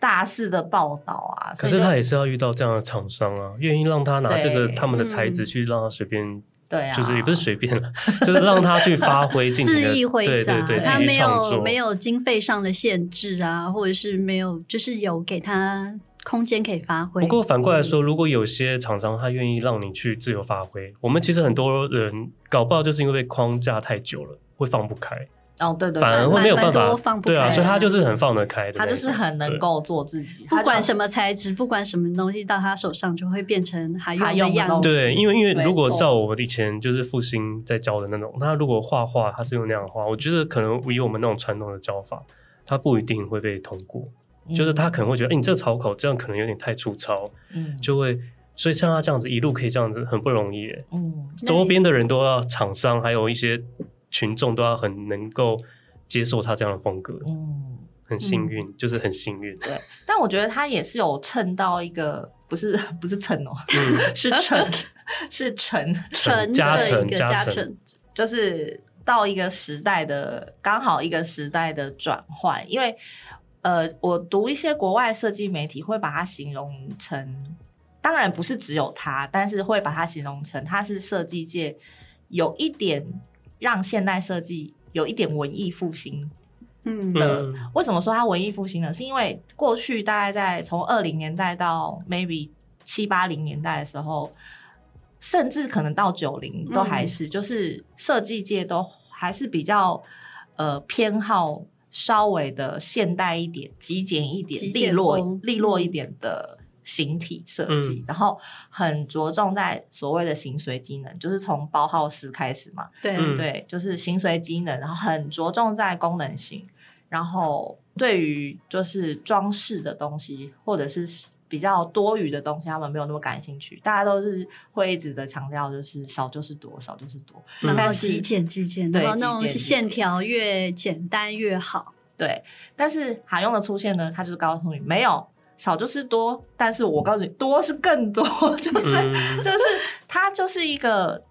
大肆的报道啊。可是他也是要遇到这样的厂商啊，愿意让他拿这个他们的材质去让他随便。对啊，就是也不是随便了，就是让他去发挥，自意挥洒。对对对，他没有没有经费上的限制啊，或者是没有，就是有给他空间可以发挥。不过反过来说，如果有些厂商他愿意让你去自由发挥，我们其实很多人搞不好就是因为被框架太久了，会放不开。哦，对对，反而会没有办法，对啊，所以他就是很放得开的，他就是很能够做自己，不管什么材质，不管什么东西到他手上就会变成还用的样子。对，因为因为如果照我以前就是复兴在教的那种，他如果画画他是用那样画，我觉得可能以我们那种传统的教法，他不一定会被通过，就是他可能会觉得，哎，你这个草稿这样可能有点太粗糙，嗯，就会，所以像他这样子一路可以这样子，很不容易，嗯，周边的人都要厂商，还有一些。群众都要很能够接受他这样的风格，嗯，很幸运，嗯、就是很幸运。对，但我觉得他也是有蹭到一个，不是 不是蹭哦，嗯、是蹭 是蹭蹭加成加成，就是到一个时代的刚好一个时代的转换。因为呃，我读一些国外设计媒体会把它形容成，当然不是只有他，但是会把它形容成他是设计界有一点。让现代设计有一点文艺复兴，嗯的。为什么说它文艺复兴呢？是因为过去大概在从二零年代到 maybe 七八零年代的时候，甚至可能到九零都还是，嗯、就是设计界都还是比较呃偏好稍微的现代一点、极简一点、利落利落一点的。形体设计，嗯、然后很着重在所谓的形随机能，就是从包浩斯开始嘛。对、嗯、对，就是形随机能，然后很着重在功能性，然后对于就是装饰的东西或者是比较多余的东西，他们没有那么感兴趣。大家都是会一直的强调，就是少就是多，少就是多，然后极简极简，对，那种线条越简单越好。对，但是海用的出现呢，它就是告诉你没有。少就是多，但是我告诉你，多是更多，就是、嗯、就是他就是一个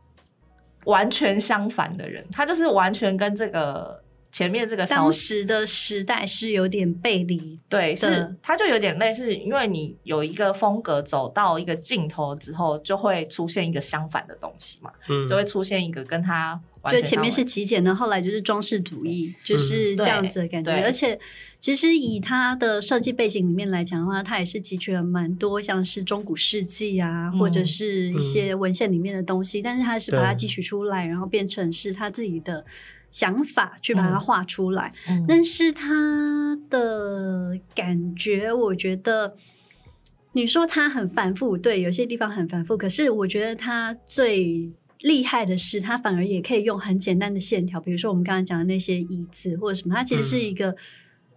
完全相反的人，他就是完全跟这个前面这个当时的时代是有点背离，对，是它就有点类似，因为你有一个风格走到一个尽头之后，就会出现一个相反的东西嘛，嗯、就会出现一个跟它。就前面是极简的，后来就是装饰主义，就是这样子的感觉。嗯、而且，其实以它的设计背景里面来讲的话，它也是汲取了蛮多像是中古世纪啊，嗯、或者是一些文献里面的东西，嗯、但是它是把它汲取出来，然后变成是他自己的想法去把它画出来。嗯、但是他的感觉，我觉得你说他很繁复，对，有些地方很繁复，可是我觉得他最。厉害的是，它反而也可以用很简单的线条，比如说我们刚刚讲的那些椅子或者什么，它其实是一个、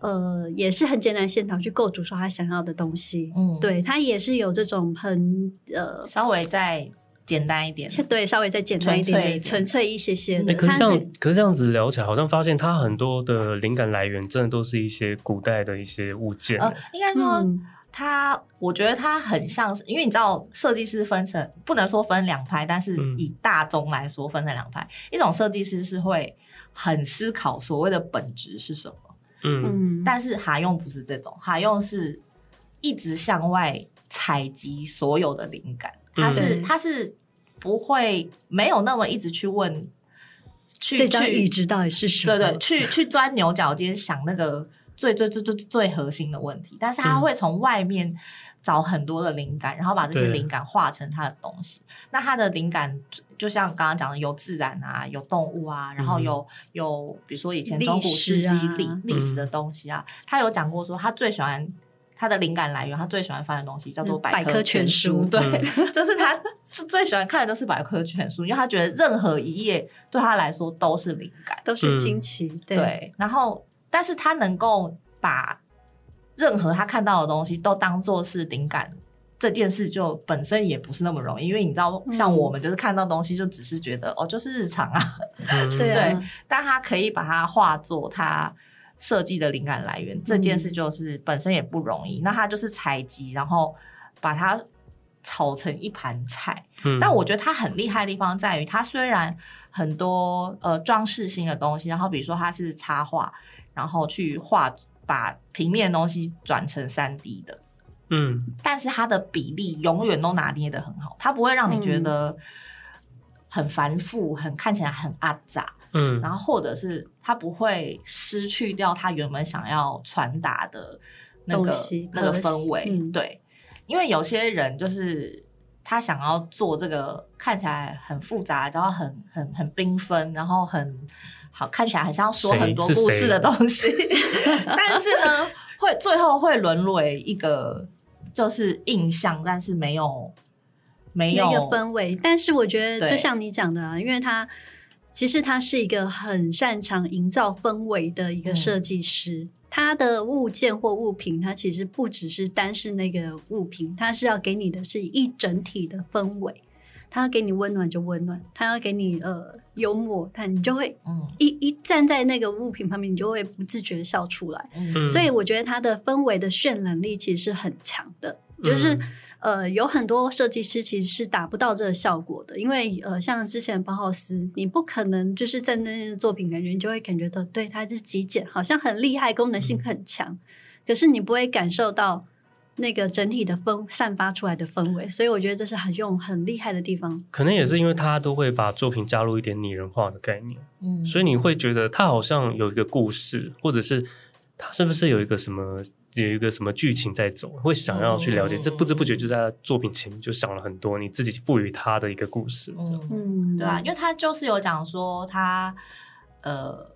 嗯、呃，也是很简单的线条去构筑出他想要的东西。嗯，对，它也是有这种很呃，稍微再简单一点，对，稍微再简单一点，纯粹，一些些的。欸、可是这样，可是这样子聊起来，好像发现它很多的灵感来源，真的都是一些古代的一些物件。呃，应该说。嗯他，我觉得他很像是，因为你知道，设计师分成不能说分两派，但是以大众来说分成两派。嗯、一种设计师是会很思考所谓的本质是什么，嗯，但是哈用不是这种，哈用是一直向外采集所有的灵感，他是他是不会没有那么一直去问，去这张椅子到底是什么？对对，去去钻牛角尖，想那个最最最最最核心的问题，但是他会从外面找很多的灵感，嗯、然后把这些灵感化成他的东西。那他的灵感就像刚刚讲的，有自然啊，有动物啊，然后有、嗯、有比如说以前中古世纪历历、历史的东西啊，他有讲过说他最喜欢。他的灵感来源，他最喜欢翻的东西叫做百科全书。对，就是他最喜欢看的都是百科全书，因为他觉得任何一页对他来说都是灵感，都是惊奇。对，对，然后，但是他能够把任何他看到的东西都当做是灵感，这件事就本身也不是那么容易，因为你知道，像我们就是看到东西就只是觉得、嗯、哦，就是日常啊，对啊，但他可以把它化作他。设计的灵感来源这件事就是本身也不容易，嗯、那他就是采集，然后把它炒成一盘菜。嗯、但我觉得他很厉害的地方在于，他虽然很多呃装饰性的东西，然后比如说他是插画，然后去画把平面的东西转成三 D 的，嗯，但是它的比例永远都拿捏的很好，它不会让你觉得很繁复，很看起来很阿杂。嗯，然后或者是他不会失去掉他原本想要传达的那个那个氛围，嗯、对，因为有些人就是他想要做这个看起来很复杂，然后很很很缤纷，然后很好看起来很像要说很多故事的东西，但是呢，会最后会沦为一个就是印象，但是没有没有那个氛围。但是我觉得就像你讲的啊，因为他。其实他是一个很擅长营造氛围的一个设计师。嗯、他的物件或物品，他其实不只是单是那个物品，他是要给你的是一整体的氛围。他要给你温暖就温暖，他要给你呃幽默，他你就会一一站在那个物品旁边，你就会不自觉笑出来。嗯、所以我觉得他的氛围的渲染力其实是很强的，就是。嗯呃，有很多设计师其实是达不到这个效果的，因为呃，像之前包豪斯，你不可能就是在那些作品感觉，你就会感觉到对它是极简，好像很厉害，功能性很强，嗯、可是你不会感受到那个整体的氛散发出来的氛围，所以我觉得这是很用很厉害的地方。可能也是因为他都会把作品加入一点拟人化的概念，嗯，所以你会觉得他好像有一个故事，或者是他是不是有一个什么。有一个什么剧情在走，会想要去了解，这、嗯、不知不觉就在作品前面就想了很多你自己赋予他的一个故事。嗯，对啊，因为他就是有讲说他，呃，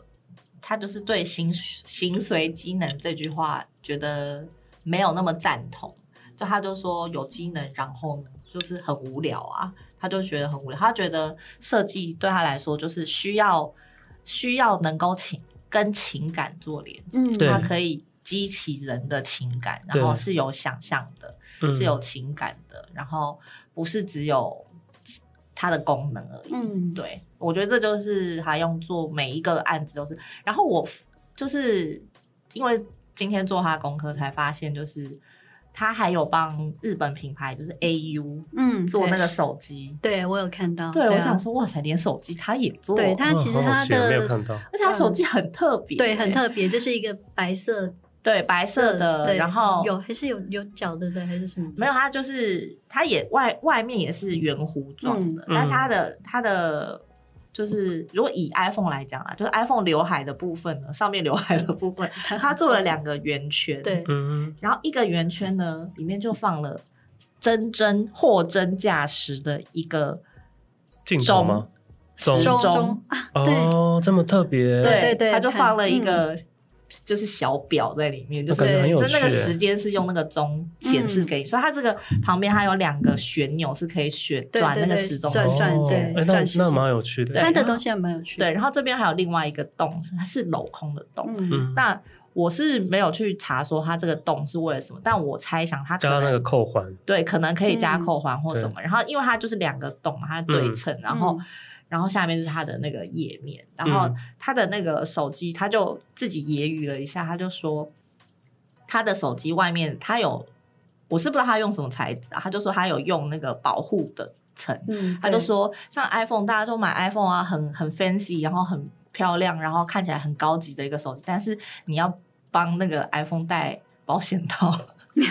他就是对形形随机能这句话觉得没有那么赞同，就他就说有机能，然后呢就是很无聊啊，他就觉得很无聊，他觉得设计对他来说就是需要需要能够情跟情感做连接，嗯，他可以。激起人的情感，然后是有想象的，是有情感的，嗯、然后不是只有它的功能而已。嗯，对，我觉得这就是他用做每一个案子都是。然后我就是因为今天做他的功课才发现，就是他还有帮日本品牌就是 AU 嗯做那个手机。对，我有看到。对，我想说哇塞，连手机他也做。对，他其实他的、哦、没有看到，而且他手机很特别、欸，对，很特别，就是一个白色。对，白色的，然后有还是有有角的，对，还是什么？没有，它就是它也外外面也是圆弧状的，嗯、但是它的它的就是如果以 iPhone 来讲啊，就是 iPhone 刘海的部分呢，上面刘海的部分，它做了两个圆圈，对，然后一个圆圈呢里面就放了真真货真价实的一个镜头吗？时钟啊，哦，这么特别，对对对，它就放了一个。就是小表在里面，就是就那个时间是用那个钟显示给你，所以它这个旁边还有两个旋钮是可以旋转那个时钟转转对，那那蛮有趣的。它的东西还蛮有趣的。对，然后这边还有另外一个洞，它是镂空的洞。嗯，那我是没有去查说它这个洞是为了什么，但我猜想它加那个扣环，对，可能可以加扣环或什么。然后因为它就是两个洞嘛，它对称，然后。然后下面是他的那个页面，然后他的那个手机，他就自己揶揄了一下，他就说他的手机外面他有，我是不知道他用什么材质啊，他就说他有用那个保护的层，嗯、他就说像 iPhone，大家都买 iPhone 啊，很很 fancy，然后很漂亮，然后看起来很高级的一个手机，但是你要帮那个 iPhone 带保险套。对，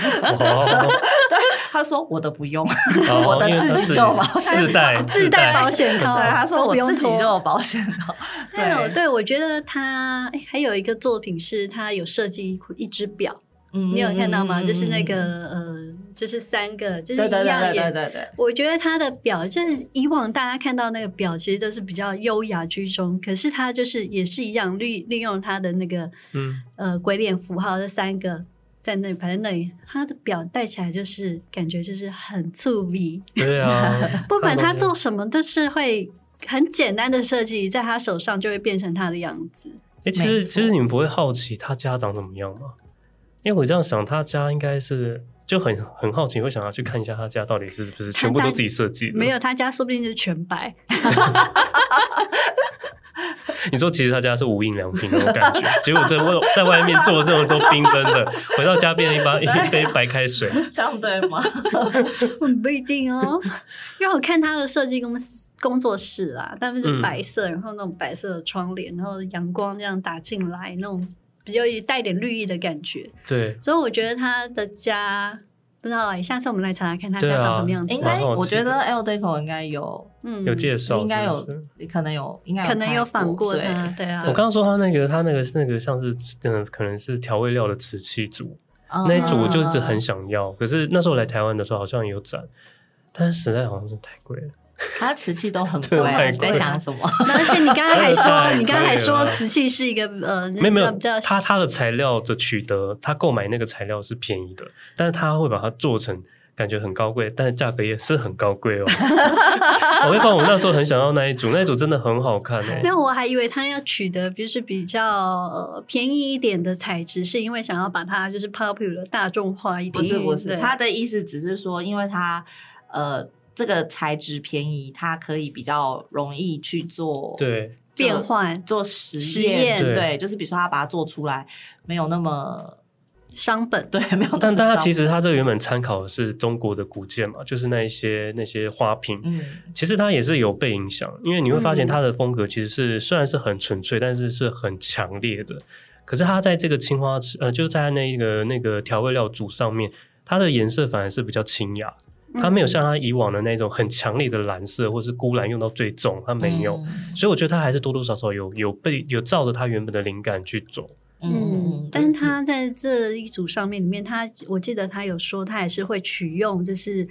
他说我的不用，哦、我的自己就有保险，自带自带保险套。对，他说我自己就有保险套。对，对，我觉得他还有一个作品是他有设计一一只表。你有看到吗？嗯、就是那个呃，就是三个，就是一样的。对对对对，我觉得他的表就是以往大家看到那个表，其实都是比较优雅居中。可是他就是也是一样利利用他的那个嗯呃鬼脸符号这三个在那里排在那里，他的表戴起来就是感觉就是很粗鄙。对啊，不管他做什么都是会很简单的设计，在他手上就会变成他的样子。哎、欸，其实其实你们不会好奇他家长怎么样吗？因为我这样想，他家应该是就很很好奇，会想要去看一下他家到底是不是全部都自己设计的。没有，他家说不定是全白。你说，其实他家是无印良品那种感觉，结果在外在外面做了这么多缤纷的，回到家变成一把一杯白开水，这样对吗？不一定哦，因为我看他的设计公司工作室啊，但是白色，嗯、然后那种白色的窗帘，然后阳光这样打进来那种。比较带点绿意的感觉，对，所以我觉得他的家不知道哎，下次我们来查查看他家长什么样子。应该我觉得 L Deco 应该有，嗯，有介绍，应该有，可能有，应该可能有访过的，对啊。我刚刚说他那个，他那个那个像是嗯，可能是调味料的瓷器组，那一组我就一直很想要，可是那时候来台湾的时候好像有展，但是实在好像是太贵了。它瓷器都很贵，你在想什么？而且你刚刚还说，你刚刚还说瓷器是一个呃，没有没有，它它的材料的取得，它购买那个材料是便宜的，但是它会把它做成感觉很高贵，但是价格也是很高贵哦。我会说，我那时候很想要那一组，那一组真的很好看哎。那我还以为他要取得就是比较呃便宜一点的材质，是因为想要把它就是 popular 大众化一点。不是不是，他的意思只是说，因为他呃。这个材质便宜，它可以比较容易去做对变换做实验，对，对，就是比如说它把它做出来没有那么伤本，对，没有。但但它其实它这个原本参考的是中国的古建嘛，就是那一些那些花瓶，嗯，其实它也是有被影响，因为你会发现它的风格其实是、嗯、虽然是很纯粹，但是是很强烈的。可是它在这个青花瓷呃，就在那个那个调味料组上面，它的颜色反而是比较清雅。它没有像它以往的那种很强烈的蓝色，或是钴蓝用到最重，它没有，嗯、所以我觉得它还是多多少少有有被有照着它原本的灵感去走。嗯，但是它在这一组上面里面，它我记得他有说，他还是会取用就是。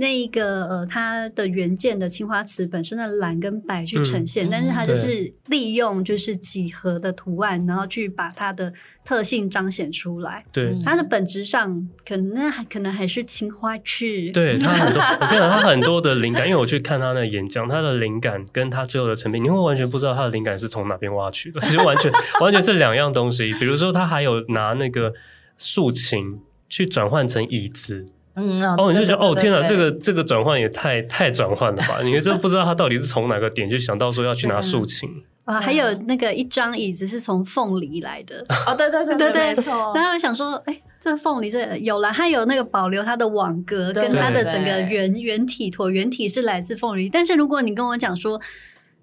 那一个呃，它的原件的青花瓷本身的蓝跟白去呈现，嗯、但是它就是利用就是几何的图案，然后去把它的特性彰显出来。对，它的本质上可能还可能还是青花瓷。对，它很多，我跟你讲，它很多的灵感，因为我去看他的演讲，他的灵感跟他最后的成品，你会完全不知道他的灵感是从哪边挖取的，其实完全完全是两样东西。比如说，他还有拿那个竖琴去转换成椅子。嗯，哦，你就觉得哦，天哪，这个这个转换也太太转换了吧？你真不知道他到底是从哪个点就想到说要去 拿竖琴啊？还有那个一张椅子是从凤梨来的 哦，对对对对对，没错。然后我想说，哎，这凤梨这有了，它有那个保留它的网格跟它的整个圆圆体椭圆体是来自凤梨。但是如果你跟我讲说，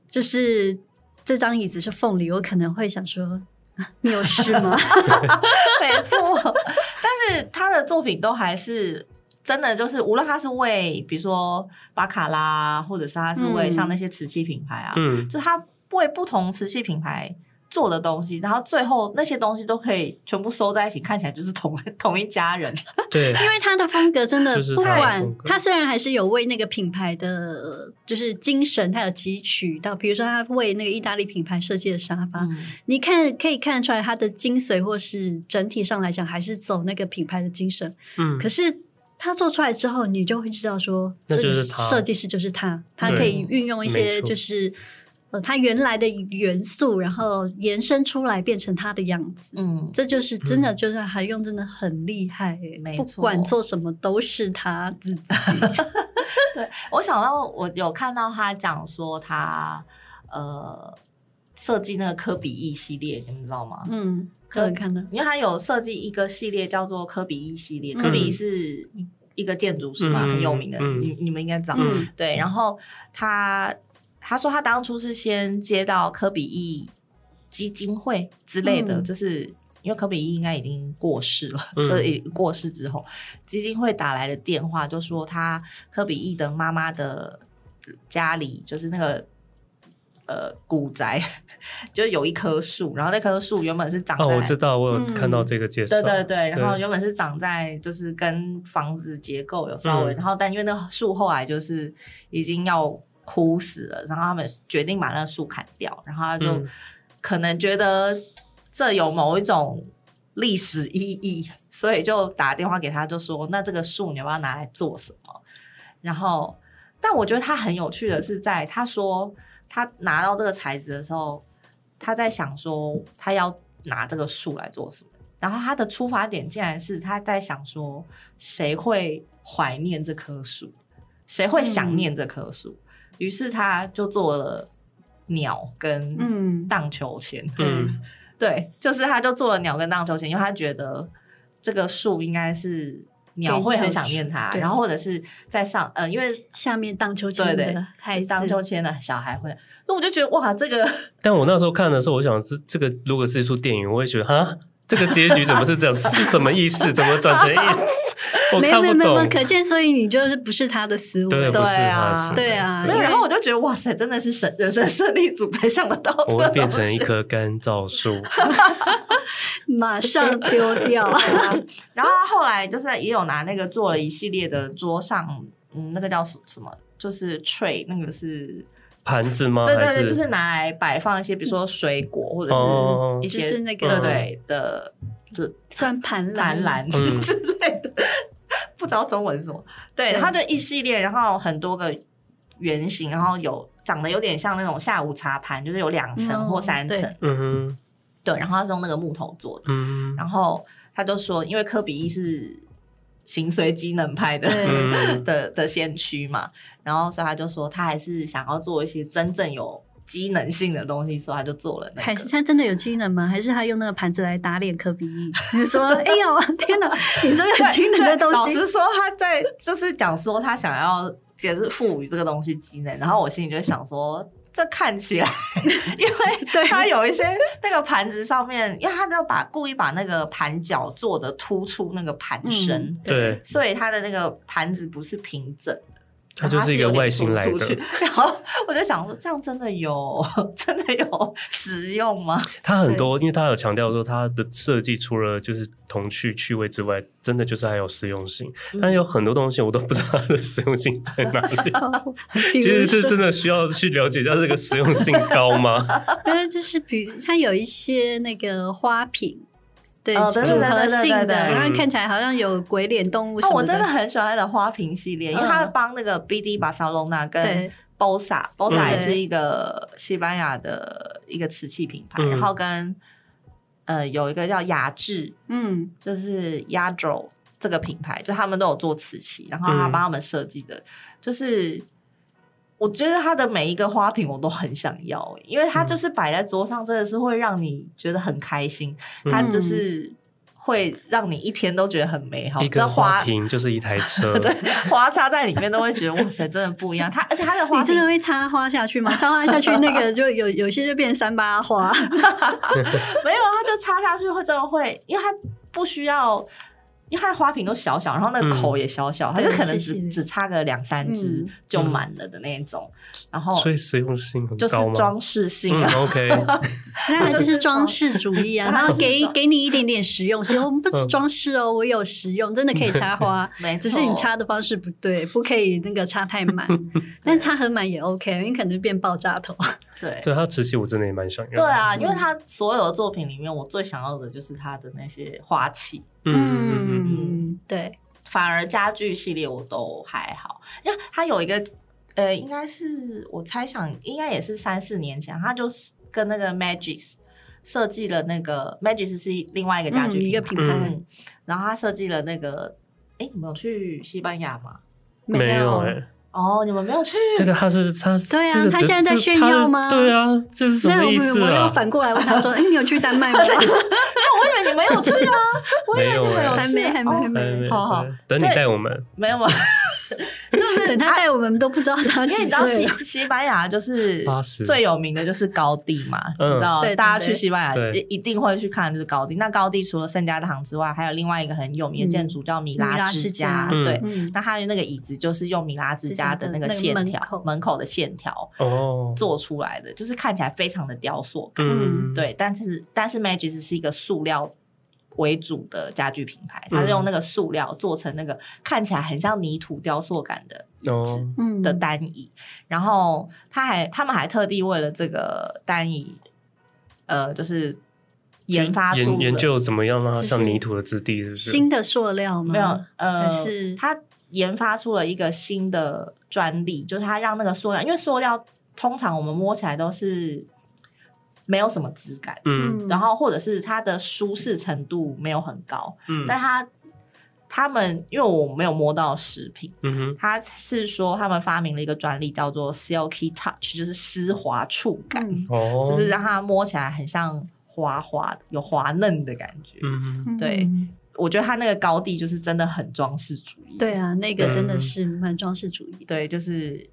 就是这张椅子是凤梨，我可能会想说。你有事吗？没错，但是他的作品都还是真的，就是无论他是为比如说巴卡拉，或者是他是为像那些瓷器品牌啊，嗯，就他为不同瓷器品牌。做的东西，然后最后那些东西都可以全部收在一起，看起来就是同 同一家人。对，因为他的风格真的不管他，他虽然还是有为那个品牌的就是精神，他有汲取到，比如说他为那个意大利品牌设计的沙发，嗯、你看可以看出来他的精髓，或是整体上来讲还是走那个品牌的精神。嗯，可是他做出来之后，你就会知道说，这个设计师就是他，他可以运用一些就是。呃他原来的元素，然后延伸出来变成他的样子，嗯，这就是真的，就是还用真的很厉害，没错，不管做什么都是他自己。对，我想到我有看到他讲说他呃设计那个科比一系列，你们知道吗？嗯，可以看到，因为他有设计一个系列叫做科比一系列，科比是一个建筑师嘛，很有名的，你你们应该知道，对，然后他。他说，他当初是先接到科比一基金会之类的，嗯、就是因为科比一应该已经过世了，嗯、所以过世之后，基金会打来的电话就说他科比一的妈妈的家里就是那个。呃，古宅 就有一棵树，然后那棵树原本是长在……哦，我知道，我有看到这个介绍。对对对，然后原本是长在就是跟房子结构有稍微，然后但因为那树后来就是已经要枯死了，然后他们决定把那树砍掉，然后他就可能觉得这有某一种历史意义，所以就打电话给他，就说：“那这个树你要不要拿来做什么？”然后，但我觉得他很有趣的是，在他说。他拿到这个材质的时候，他在想说他要拿这个树来做什么。然后他的出发点竟然是他在想说，谁会怀念这棵树，谁会想念这棵树。嗯、于是他就做了鸟跟荡秋千。嗯，对，就是他就做了鸟跟荡秋千，因为他觉得这个树应该是。鸟会很想念它，然后或者是在上，呃，因为下面荡秋千的，还荡秋千的小孩会，那我就觉得哇，这个。但我那时候看的时候，我想这这个如果是一出电影，我会觉得哈，这个结局怎么是这样？是什么意思？怎么转成一？我看不懂。没有没有，可见所以你就是不是他的思维，对，对啊，对啊。然后我就觉得哇塞，真的是神人生胜利组没想得到，我会变成一棵干燥树。马上丢掉。然后他后来就是也有拿那个做了一系列的桌上，嗯，那个叫什么？就是 tray，那个是盘子吗？对对对，就是拿来摆放一些，比如说水果或者是一些就是那个对对的，就算盘篮篮之类的，不知道中文是什么。对，它就一系列，然后很多个圆形，然后有长得有点像那种下午茶盘，就是有两层或三层。嗯哼。对，然后他是用那个木头做的，嗯，然后他就说，因为科比一是形随机能派的、嗯、的的先驱嘛，然后所以他就说，他还是想要做一些真正有机能性的东西，所以他就做了那个。还是他真的有机能吗？还是他用那个盘子来打脸科比意？你说，哎呦，天哪！你说有机能的东西，老实说，他在就是讲说他想要也是赋予这个东西机能，然后我心里就想说。这看起来，因为它有一些那个盘子上面，因为它要把故意把那个盘角做的突出那个盘身，嗯，对，所以它的那个盘子不是平整的。它就是一个外星来的，然后我就想说，这样真的有 真的有实用吗？它很多，因为它有强调说，它的设计除了就是童趣趣味之外，真的就是还有实用性。嗯、但有很多东西我都不知道它的实用性在哪里。其实这真的需要去了解一下这个实用性高吗？那就是比如它有一些那个花瓶。对，组合性的，然后看起来好像有鬼脸动物什么的。我真的很喜欢它的花瓶系列，因为它帮那个 BD 巴塞隆纳跟 Bossa，Bossa 也是一个西班牙的一个瓷器品牌，然后跟呃有一个叫雅致，嗯，就是 Yadro 这个品牌，就他们都有做瓷器，然后他帮他们设计的，就是。我觉得它的每一个花瓶我都很想要，因为它就是摆在桌上，真的是会让你觉得很开心。嗯、它就是会让你一天都觉得很美好。一个花瓶就是一台车，对，花插在里面都会觉得哇塞，真的不一样。它而且它的花，你真的会插花下去吗？插花下去那个就有有些就变三八花，没有，它就插下去会真的会，因为它不需要。因为它的花瓶都小小，然后那个口也小小，它、嗯、就可能只只插个两三支就满了的那种。嗯、然后所以实用性很高就是装饰性啊。嗯、OK，那就是装饰主义啊。然后给给你一点点实用性，我们不止装饰哦，我有实用，真的可以插花。没，只是你插的方式不对，不可以那个插太满，但插很满也 OK，因为可能变爆炸头。对，对，他瓷器我真的也蛮想要。对啊，因为他所有的作品里面，我最想要的就是他的那些花器。嗯嗯嗯，对，反而家具系列我都还好，因为他有一个，呃，应该是我猜想，应该也是三四年前，他就是跟那个 Magis 设计了那个 Magis 是另外一个家具、嗯、一个品牌，嗯、然后他设计了那个，哎，你们有去西班牙吗？没有哎、欸。哦，你们没有去？这个他是他，对啊，他现在在炫耀吗？对啊，这是什么意思啊？我要反过来问他说：“ 哎，你有去丹麦吗？” 我以为你没有去啊，没有，还没，还没，还没。好好，等你带我们。没有吗？就是等他带我们都不知道他你知道西西班牙就是最有名的就是高地嘛，你知道大家去西班牙一定会去看就是高地。那高地除了圣家堂之外，还有另外一个很有名的建筑叫米拉之家。对，那它的那个椅子就是用米拉之家的那个线条门口。的线条哦。做出来的，就是看起来非常的雕塑感。嗯，对，但是但是 Magis 是一个塑料。为主的家具品牌，它是用那个塑料做成那个看起来很像泥土雕塑感的椅子的单椅，哦、然后他还他们还特地为了这个单椅，呃，就是研发研研究怎么样让它像泥土的质地，是不是新的塑料吗？没有，呃，是它研发出了一个新的专利，就是它让那个塑料，因为塑料通常我们摸起来都是。没有什么质感，嗯，然后或者是它的舒适程度没有很高，嗯，但他他们因为我没有摸到食品，嗯哼，他是说他们发明了一个专利叫做 Silky Touch，就是丝滑触感，哦、嗯，就是让它摸起来很像滑滑的有滑嫩的感觉，对，我觉得它那个高地就是真的很装饰主义，对啊，那个真的是蛮装饰主义，对，就是。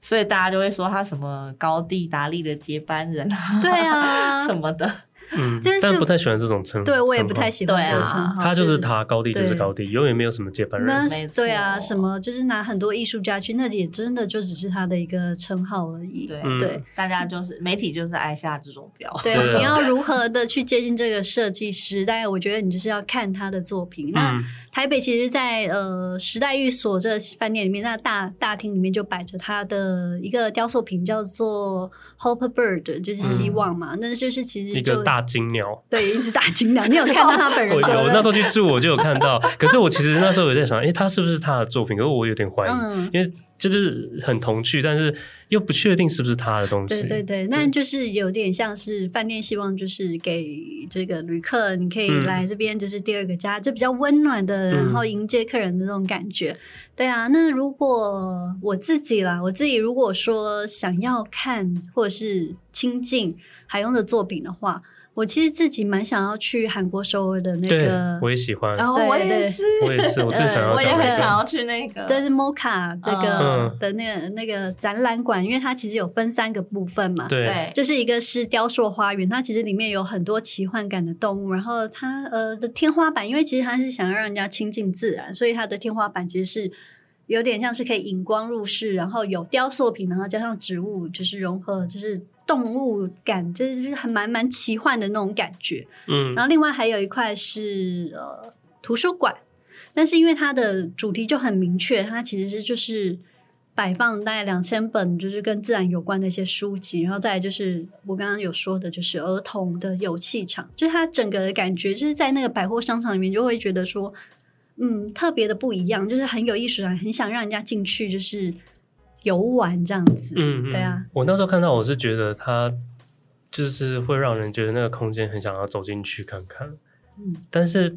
所以大家就会说他什么高地达利的接班人啊，对啊，什么的。嗯，但不太喜欢这种称呼。对，我也不太喜欢这种称号。他就是他，高地就是高地，永远没有什么接班人。对啊，什么就是拿很多艺术家去，那也真的就只是他的一个称号而已。对对，大家就是媒体就是爱下这种标。对，你要如何的去接近这个设计师？大概我觉得你就是要看他的作品。那台北其实，在呃时代寓所这饭店里面，那大大厅里面就摆着他的一个雕塑品，叫做 Hope Bird，就是希望嘛。那就是其实一个大。大金鸟，对，一只大金鸟，你有看到 他本人吗？我有，那时候去住我就有看到。可是我其实那时候有在想，哎、欸，他是不是他的作品？可是我有点怀疑，嗯、因为就是很童趣，但是又不确定是不是他的东西。对对对，那就是有点像是饭店希望就是给这个旅客，你可以来这边就是第二个家，嗯、就比较温暖的，然后迎接客人的那种感觉。嗯、对啊，那如果我自己啦，我自己如果说想要看或者是亲近海雍的作品的话。我其实自己蛮想要去韩国首尔的那个，我也喜欢。然后我也是，我也是，我最想要，我也很想要去那个，但是 MOCA 这个的那个那个展览馆，因为它其实有分三个部分嘛，对，就是一个是雕塑花园，它其实里面有很多奇幻感的动物，然后它呃的天花板，因为其实它是想要让人家亲近自然，所以它的天花板其实是有点像是可以引光入室，然后有雕塑品，然后加上植物，就是融合，就是。动物感就是很蛮蛮奇幻的那种感觉，嗯，然后另外还有一块是呃图书馆，但是因为它的主题就很明确，它其实是就是摆放大概两千本就是跟自然有关的一些书籍，然后再来就是我刚刚有说的就是儿童的游戏场，就是它整个的感觉就是在那个百货商场里面就会觉得说，嗯，特别的不一样，就是很有艺术感，很想让人家进去就是。游玩这样子，嗯，对啊。我那时候看到，我是觉得它就是会让人觉得那个空间很想要走进去看看。嗯，但是，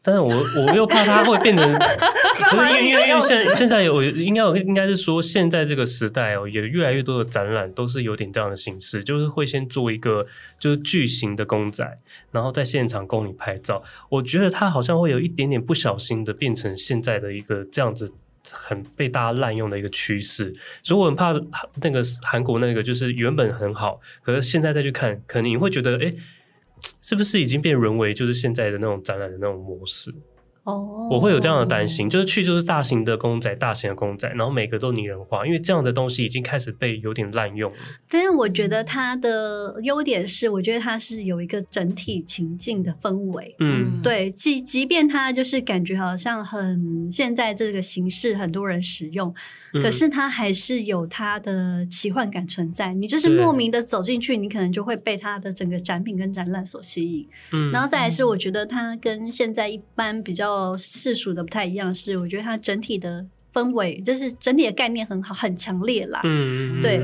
但是我我又怕它会变成，不是因为因为因为现现在有应该有应该是说现在这个时代哦，也越来越多的展览都是有点这样的形式，就是会先做一个就是巨型的公仔，然后在现场供你拍照。我觉得它好像会有一点点不小心的变成现在的一个这样子。很被大家滥用的一个趋势，所以我很怕那个韩国那个就是原本很好，可是现在再去看，可能你会觉得，哎，是不是已经变沦为就是现在的那种展览的那种模式？哦，我会有这样的担心，就是去就是大型的公仔，大型的公仔，然后每个都拟人化，因为这样的东西已经开始被有点滥用了。但是我觉得它的优点是，我觉得它是有一个整体情境的氛围。嗯，对，即即便它就是感觉好像很现在这个形式很多人使用。可是它还是有它的奇幻感存在，你就是莫名的走进去，你可能就会被它的整个展品跟展览所吸引。嗯，然后再来是，我觉得它跟现在一般比较世俗的不太一样，是我觉得它整体的氛围，就是整体的概念很好，很强烈啦。嗯，对，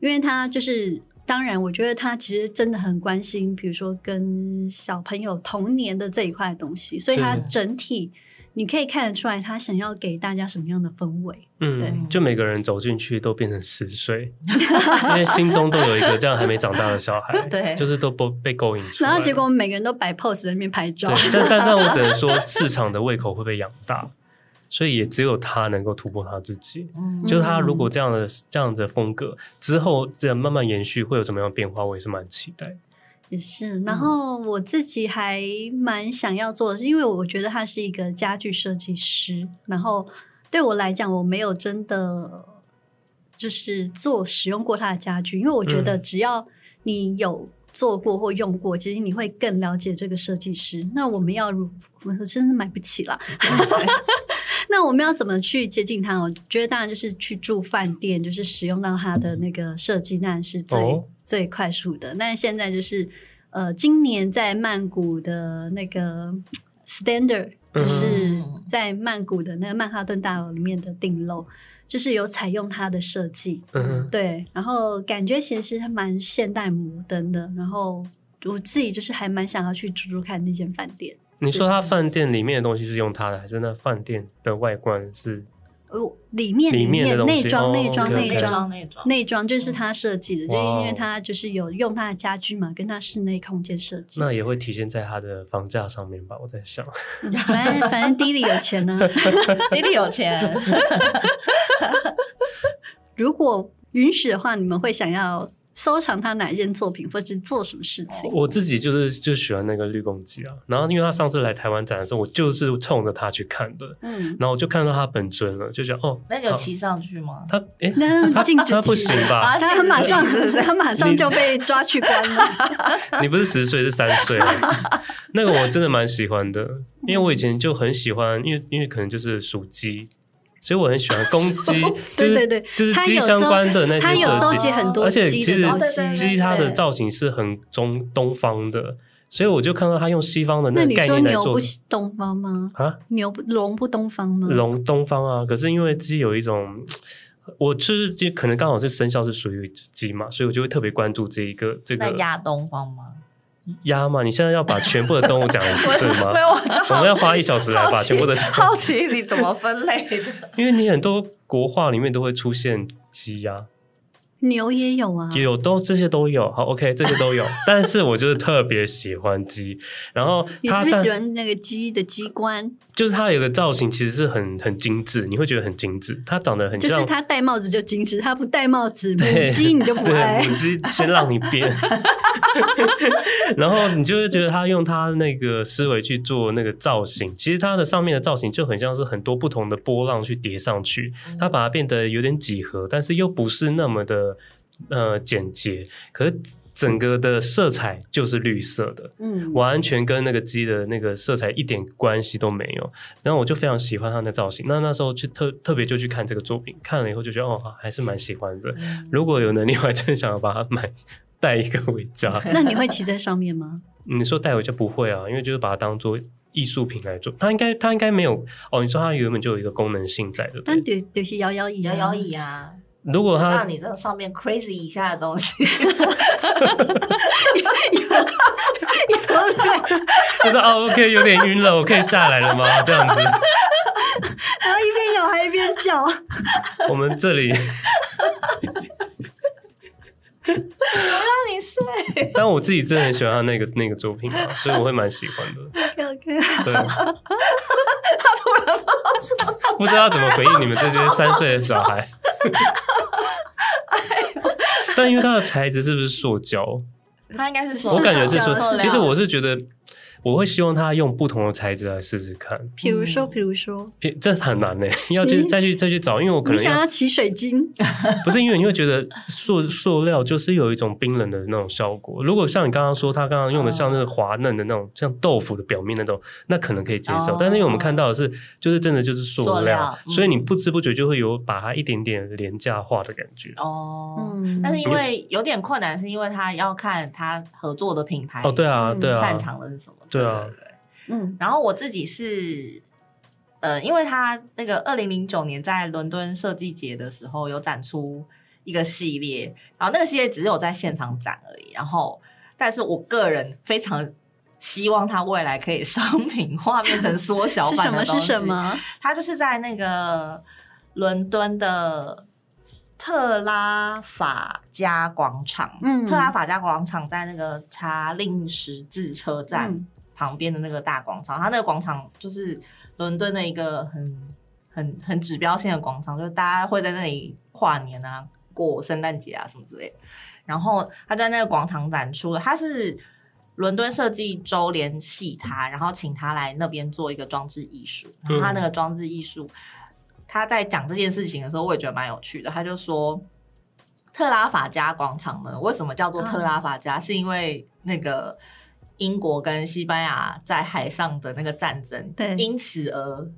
因为它就是，当然，我觉得他其实真的很关心，比如说跟小朋友童年的这一块东西，所以它整体。你可以看得出来，他想要给大家什么样的氛围？嗯，对，就每个人走进去都变成十岁，因为心中都有一个这样还没长大的小孩，对，就是都被被勾引出来。然后结果我们每个人都摆 pose 在那边拍照。对，但但但我只能说，市场的胃口会被养大。所以也只有他能够突破他自己。嗯，就是他如果这样的这样的风格之后这样慢慢延续，会有怎么样的变化？我也是蛮期待。也是，然后我自己还蛮想要做的是，因为我觉得他是一个家具设计师，然后对我来讲，我没有真的就是做使用过他的家具，因为我觉得只要你有做过或用过，其实你会更了解这个设计师。那我们要，我真的买不起了。那我们要怎么去接近他？我觉得当然就是去住饭店，就是使用到他的那个设计，那是最。哦最快速的，那现在就是呃，今年在曼谷的那个 Standard，就是在曼谷的那个曼哈顿大楼里面的顶楼，就是有采用它的设计，嗯，对，然后感觉其实还蛮现代摩登的，然后我自己就是还蛮想要去住住看那间饭店。你说他饭店里面的东西是用他的，还是那饭店的外观是？里面里面内装内装内装内装内装就是他设计的，就因为他就是有用他的家居嘛，跟他室内空间设计。那也会体现在他的房价上面吧？我在想，反正 反正迪里有钱呢，迪里有钱。如果允许的话，你们会想要？收藏他哪一件作品，或者是做什么事情？我自己就是就喜欢那个绿公鸡啊。然后因为他上次来台湾展的时候，我就是冲着他去看的。嗯，然后我就看到他本尊了，就觉得哦，那你有骑上去吗？他哎，他禁止他不行吧？他马上他马上就被抓去关了。你不是十岁是三岁啊？那个我真的蛮喜欢的，因为我以前就很喜欢，因为因为可能就是属鸡。所以我很喜欢公鸡，就是对对对，就是鸡相关的那些设计，他有收集很多，而且其实鸡它的造型是很中东方的，所以我就看到他用西方的那个概念来做。牛不东方吗？啊，牛不龙不东方吗？龙东方啊，可是因为鸡有一种，我就是鸡可能刚好是生肖是属于鸡嘛，所以我就会特别关注这一个这个亚东方吗？鸭嘛？你现在要把全部的动物讲一次 吗？我们要花一小时来把全部的讲。好奇你怎么分类的？因为你很多国画里面都会出现鸡鸭。牛也有啊，有都这些都有，好，OK，这些都有。但是我就是特别喜欢鸡，然后你是不是喜欢那个鸡的鸡冠？就是它有个造型，其实是很很精致，你会觉得很精致。它长得很像，就是它戴帽子就精致，它不戴帽子母鸡你就不 爱。母鸡先让你编，然后你就会觉得它用它那个思维去做那个造型，其实它的上面的造型就很像是很多不同的波浪去叠上去，它把它变得有点几何，但是又不是那么的。呃，简洁，可是整个的色彩就是绿色的，嗯，完全跟那个鸡的那个色彩一点关系都没有。然后我就非常喜欢它的造型，那那时候去特特别就去看这个作品，看了以后就觉得哦，还是蛮喜欢的。嗯、如果有能力，我还真想要把它买带一个回家。那你会骑在上面吗？你说带回家不会啊，因为就是把它当做艺术品来做。它应该它应该没有哦。你说它原本就有一个功能性在的，但对对是摇摇椅，摇摇椅啊。如果他让你这上面 crazy 以下的东西，就是哦，OK，有点晕了，我可以下来了吗？这样子，然后一边咬还一边叫。我们这里，我让你睡。但我自己真的很喜欢他那个那个作品啊，所以我会蛮喜欢的。OK OK，对。他突然放不知道怎么回应你们这些三岁的小孩。但因为它的材质是不是塑胶？它应该是塑胶。我感觉是说，其实我是觉得。我会希望他用不同的材质来试试看，比如说，比如说，这很难呢，要去再去再去找，因为我可能你想要起水晶，不是因为你会觉得塑塑料就是有一种冰冷的那种效果。如果像你刚刚说，他刚刚用的像那个滑嫩的那种，像豆腐的表面那种，那可能可以接受。但是因为我们看到的是，就是真的就是塑料，所以你不知不觉就会有把它一点点廉价化的感觉。哦，但是因为有点困难，是因为他要看他合作的品牌。哦，对啊，对啊，擅长的是什么？对啊，对，嗯，然后我自己是，呃，因为他那个二零零九年在伦敦设计节的时候有展出一个系列，然后那个系列只有在现场展而已。然后，但是我个人非常希望它未来可以商品化，变成缩小版的东西。是什么？是什么？它就是在那个伦敦的特拉法加广场。嗯，特拉法加广场在那个查令十字车站。嗯旁边的那个大广场，它那个广场就是伦敦的一个很很很指标性的广场，就是大家会在那里跨年啊、过圣诞节啊什么之类的。然后他在那个广场展出了，他是伦敦设计周联系他，然后请他来那边做一个装置艺术。然后他那个装置艺术，他在讲这件事情的时候，我也觉得蛮有趣的。他就说，特拉法加广场呢，为什么叫做特拉法加？是因为那个英国跟西班牙在海上的那个战争，对，因此而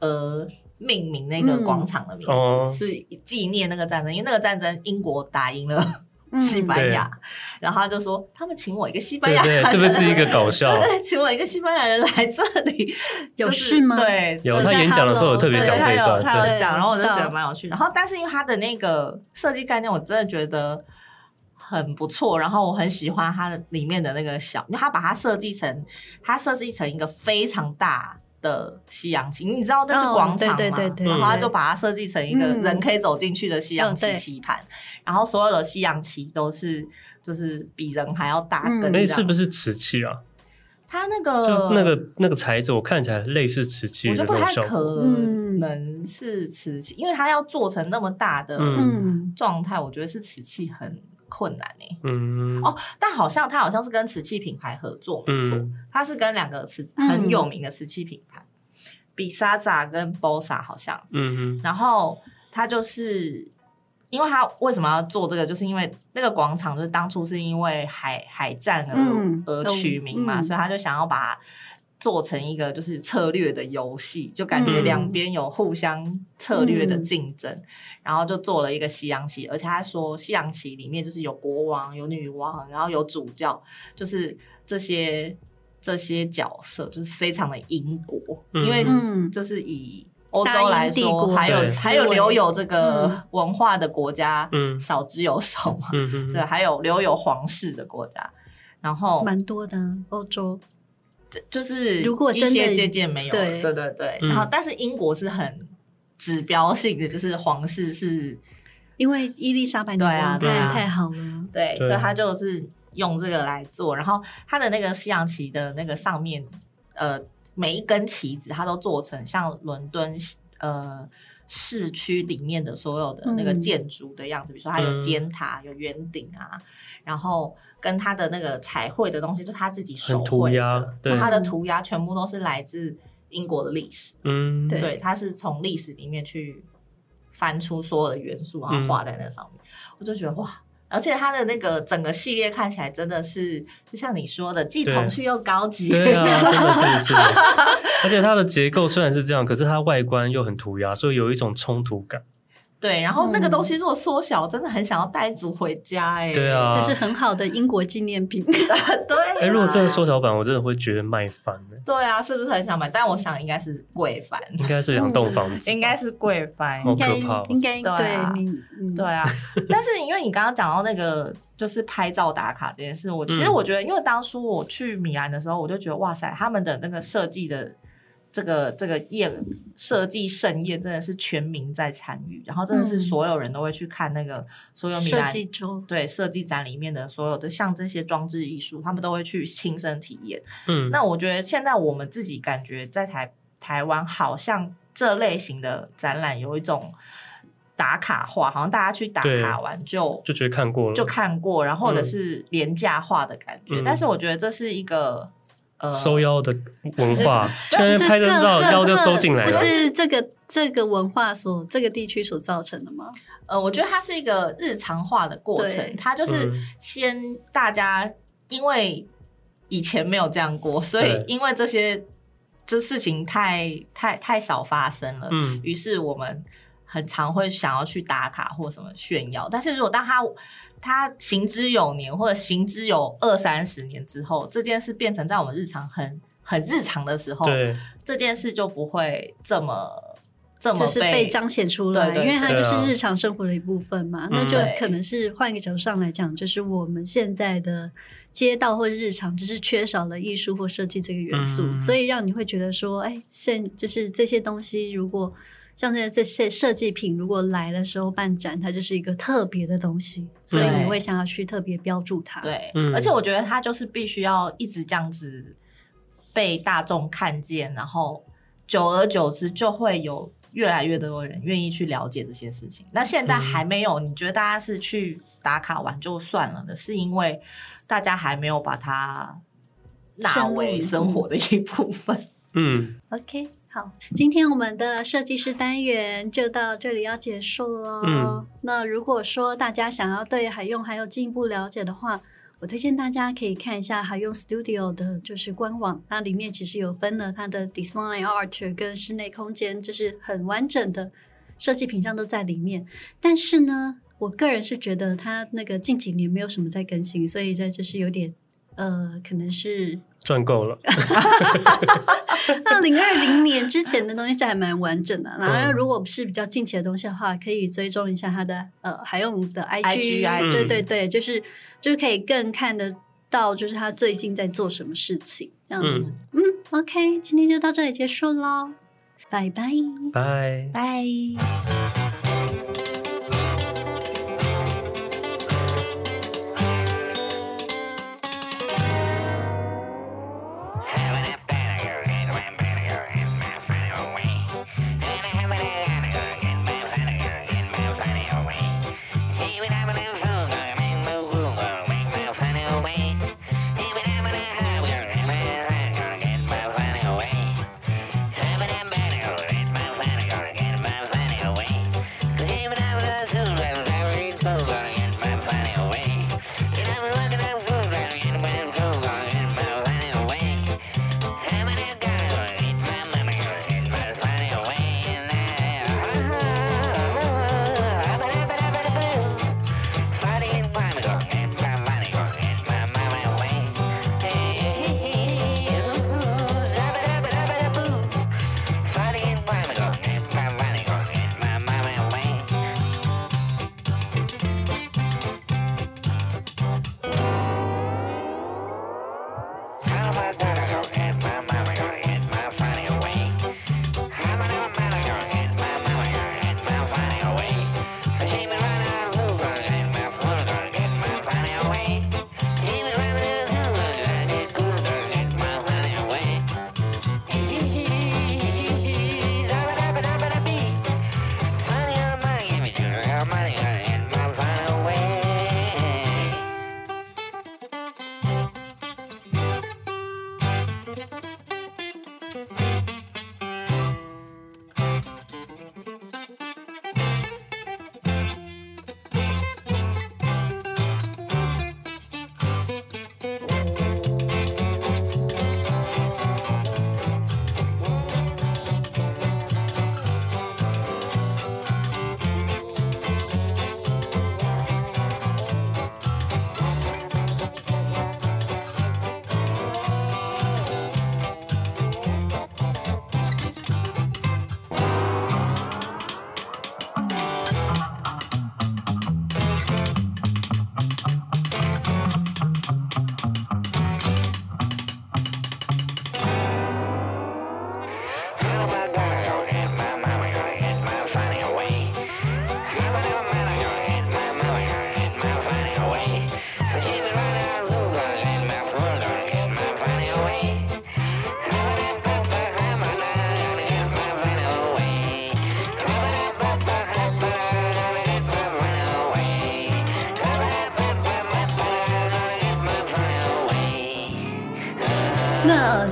而命名那个广场的名字，嗯、是纪念那个战争，因为那个战争英国打赢了。西班牙，嗯、然后他就说，他们请我一个西班牙人，是不是一个搞笑？对，对，请我一个西班牙人来这里，有事吗？对，有他演讲的时候有特别讲这一段，他有讲，然后我就觉得蛮有趣。然后，但是因为他的那个设计概念，我真的觉得很不错。然后我很喜欢它的里面的那个小，因为他把它设计成，它设计成一个非常大。的西洋棋，你知道那是广场吗？对对对，然后他就把它设计成一个人可以走进去的西洋棋棋盘，然后所有的西洋棋都是就是比人还要大根。那是不是瓷器啊？它那个那个那个材质，我看起来类似瓷器，我觉得不太可能是瓷器，因为它要做成那么大的状态，我觉得是瓷器很。困难呢、欸，嗯。哦，但好像他好像是跟瓷器品牌合作，没错，他、嗯、是跟两个瓷很有名的瓷器品牌，比萨扎跟 Bossa 好像，嗯哼，然后他就是因为他为什么要做这个，就是因为那个广场就是当初是因为海海战而、嗯、而取名嘛，嗯、所以他就想要把。做成一个就是策略的游戏，就感觉两边有互相策略的竞争，嗯、然后就做了一个西洋棋，而且他说西洋棋里面就是有国王、有女王，然后有主教，就是这些这些角色就是非常的英国，嗯、因为就是以欧洲来说，还有还有留有这个文化的国家，嗯，少之又少嘛，嗯、对，还有留有皇室的国家，然后蛮多的欧洲。就是如果一些渐渐没有，对对对对，然后但是英国是很指标性的，就是皇室是因为伊丽莎白女王太太好了，对，所以他就是用这个来做，然后他的那个西洋旗的那个上面，呃，每一根旗子它都做成像伦敦呃市区里面的所有的那个建筑的样子，比如说它有尖塔、有圆顶啊。然后跟他的那个彩绘的东西，就是他自己手绘的，对，他的涂鸦全部都是来自英国的历史，嗯，对，他是从历史里面去翻出所有的元素，然后画在那上面，嗯、我就觉得哇，而且他的那个整个系列看起来真的是，就像你说的，既童趣又高级，对啊，真的是是，而且它的结构虽然是这样，可是它外观又很涂鸦，所以有一种冲突感。对，然后那个东西如果缩小，真的很想要带组回家哎。对啊，这是很好的英国纪念品。对，哎，如果真的缩小版，我真的会觉得卖翻了。对啊，是不是很想买？但我想应该是贵翻，应该是两栋房子，应该是贵翻，好可怕。应该对，对啊。但是因为你刚刚讲到那个就是拍照打卡这件事，我其实我觉得，因为当初我去米兰的时候，我就觉得哇塞，他们的那个设计的。这个这个宴设计盛宴真的是全民在参与，然后真的是所有人都会去看那个所有米兰设计周对设计展里面的所有的像这些装置艺术，他们都会去亲身体验。嗯，那我觉得现在我们自己感觉在台台湾，好像这类型的展览有一种打卡化，好像大家去打卡完就就觉得看过了，就看过，然后或者是廉价化的感觉。嗯，但是我觉得这是一个。收腰的文化，现在拍张照腰就收进来了。不是这个这个文化所这个地区所造成的吗？呃，我觉得它是一个日常化的过程。它就是先大家因为以前没有这样过，所以因为这些这事情太太太少发生了，嗯，于是我们很常会想要去打卡或什么炫耀。但是如果当他它行之有年，或者行之有二三十年之后，这件事变成在我们日常很很日常的时候，对这件事就不会这么这么就是被彰显出来，对对对，因为它就是日常生活的一部分嘛。啊、那就可能是换一个角度上来讲，就是我们现在的街道或日常，就是缺少了艺术或设计这个元素，嗯、所以让你会觉得说，哎，现就是这些东西如果。像这这些设计品，如果来的时候办展，它就是一个特别的东西，所以你会想要去特别标注它。对，嗯、而且我觉得它就是必须要一直这样子被大众看见，然后久而久之就会有越来越多人愿意去了解这些事情。那现在还没有，你觉得大家是去打卡完就算了的，是因为大家还没有把它纳为生活的一部分？嗯，OK。好，今天我们的设计师单元就到这里要结束了。嗯，那如果说大家想要对海用还有进一步了解的话，我推荐大家可以看一下海用 Studio 的就是官网，它里面其实有分了它的 Design Art 跟室内空间，就是很完整的设计品相都在里面。但是呢，我个人是觉得它那个近几年没有什么在更新，所以这就是有点呃，可能是。赚够了。二零二零年之前的东西是还蛮完整的，然后如果是比较近期的东西的话，可以追踪一下他的呃海用的 IG，, IG 对对对，就是就是可以更看得到，就是他最近在做什么事情这样子。嗯，嗯，OK，今天就到这里结束喽，拜拜，拜拜。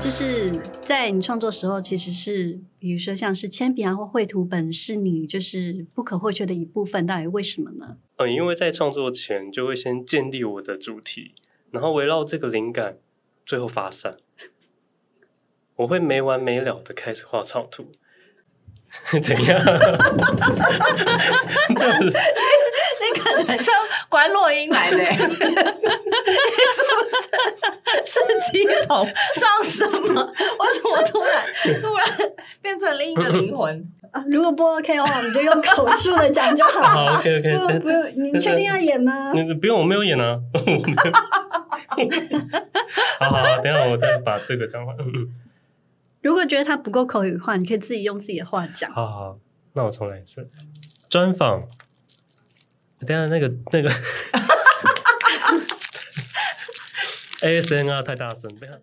就是在你创作时候，其实是比如说像是铅笔啊或绘图本，是你就是不可或缺的一部分。到底为什么呢？嗯，因为在创作前就会先建立我的主题，然后围绕这个灵感，最后发散。我会没完没了的开始画草图，怎样？这样子。你可能像关洛英来的，你 是不是是乩童上身吗？为什么突然突然变成另一个灵魂啊？如果不 OK 的话，我们就用口述的讲就好。好，OK OK，不不用，你确定要演吗？不用，我没有演啊。好好好，等一下我再把这个讲完。如果觉得他不够口语化，你可以自己用自己的话讲。好好，那我重来一次。专访。等下那个那个，ASMR 太大声，等下。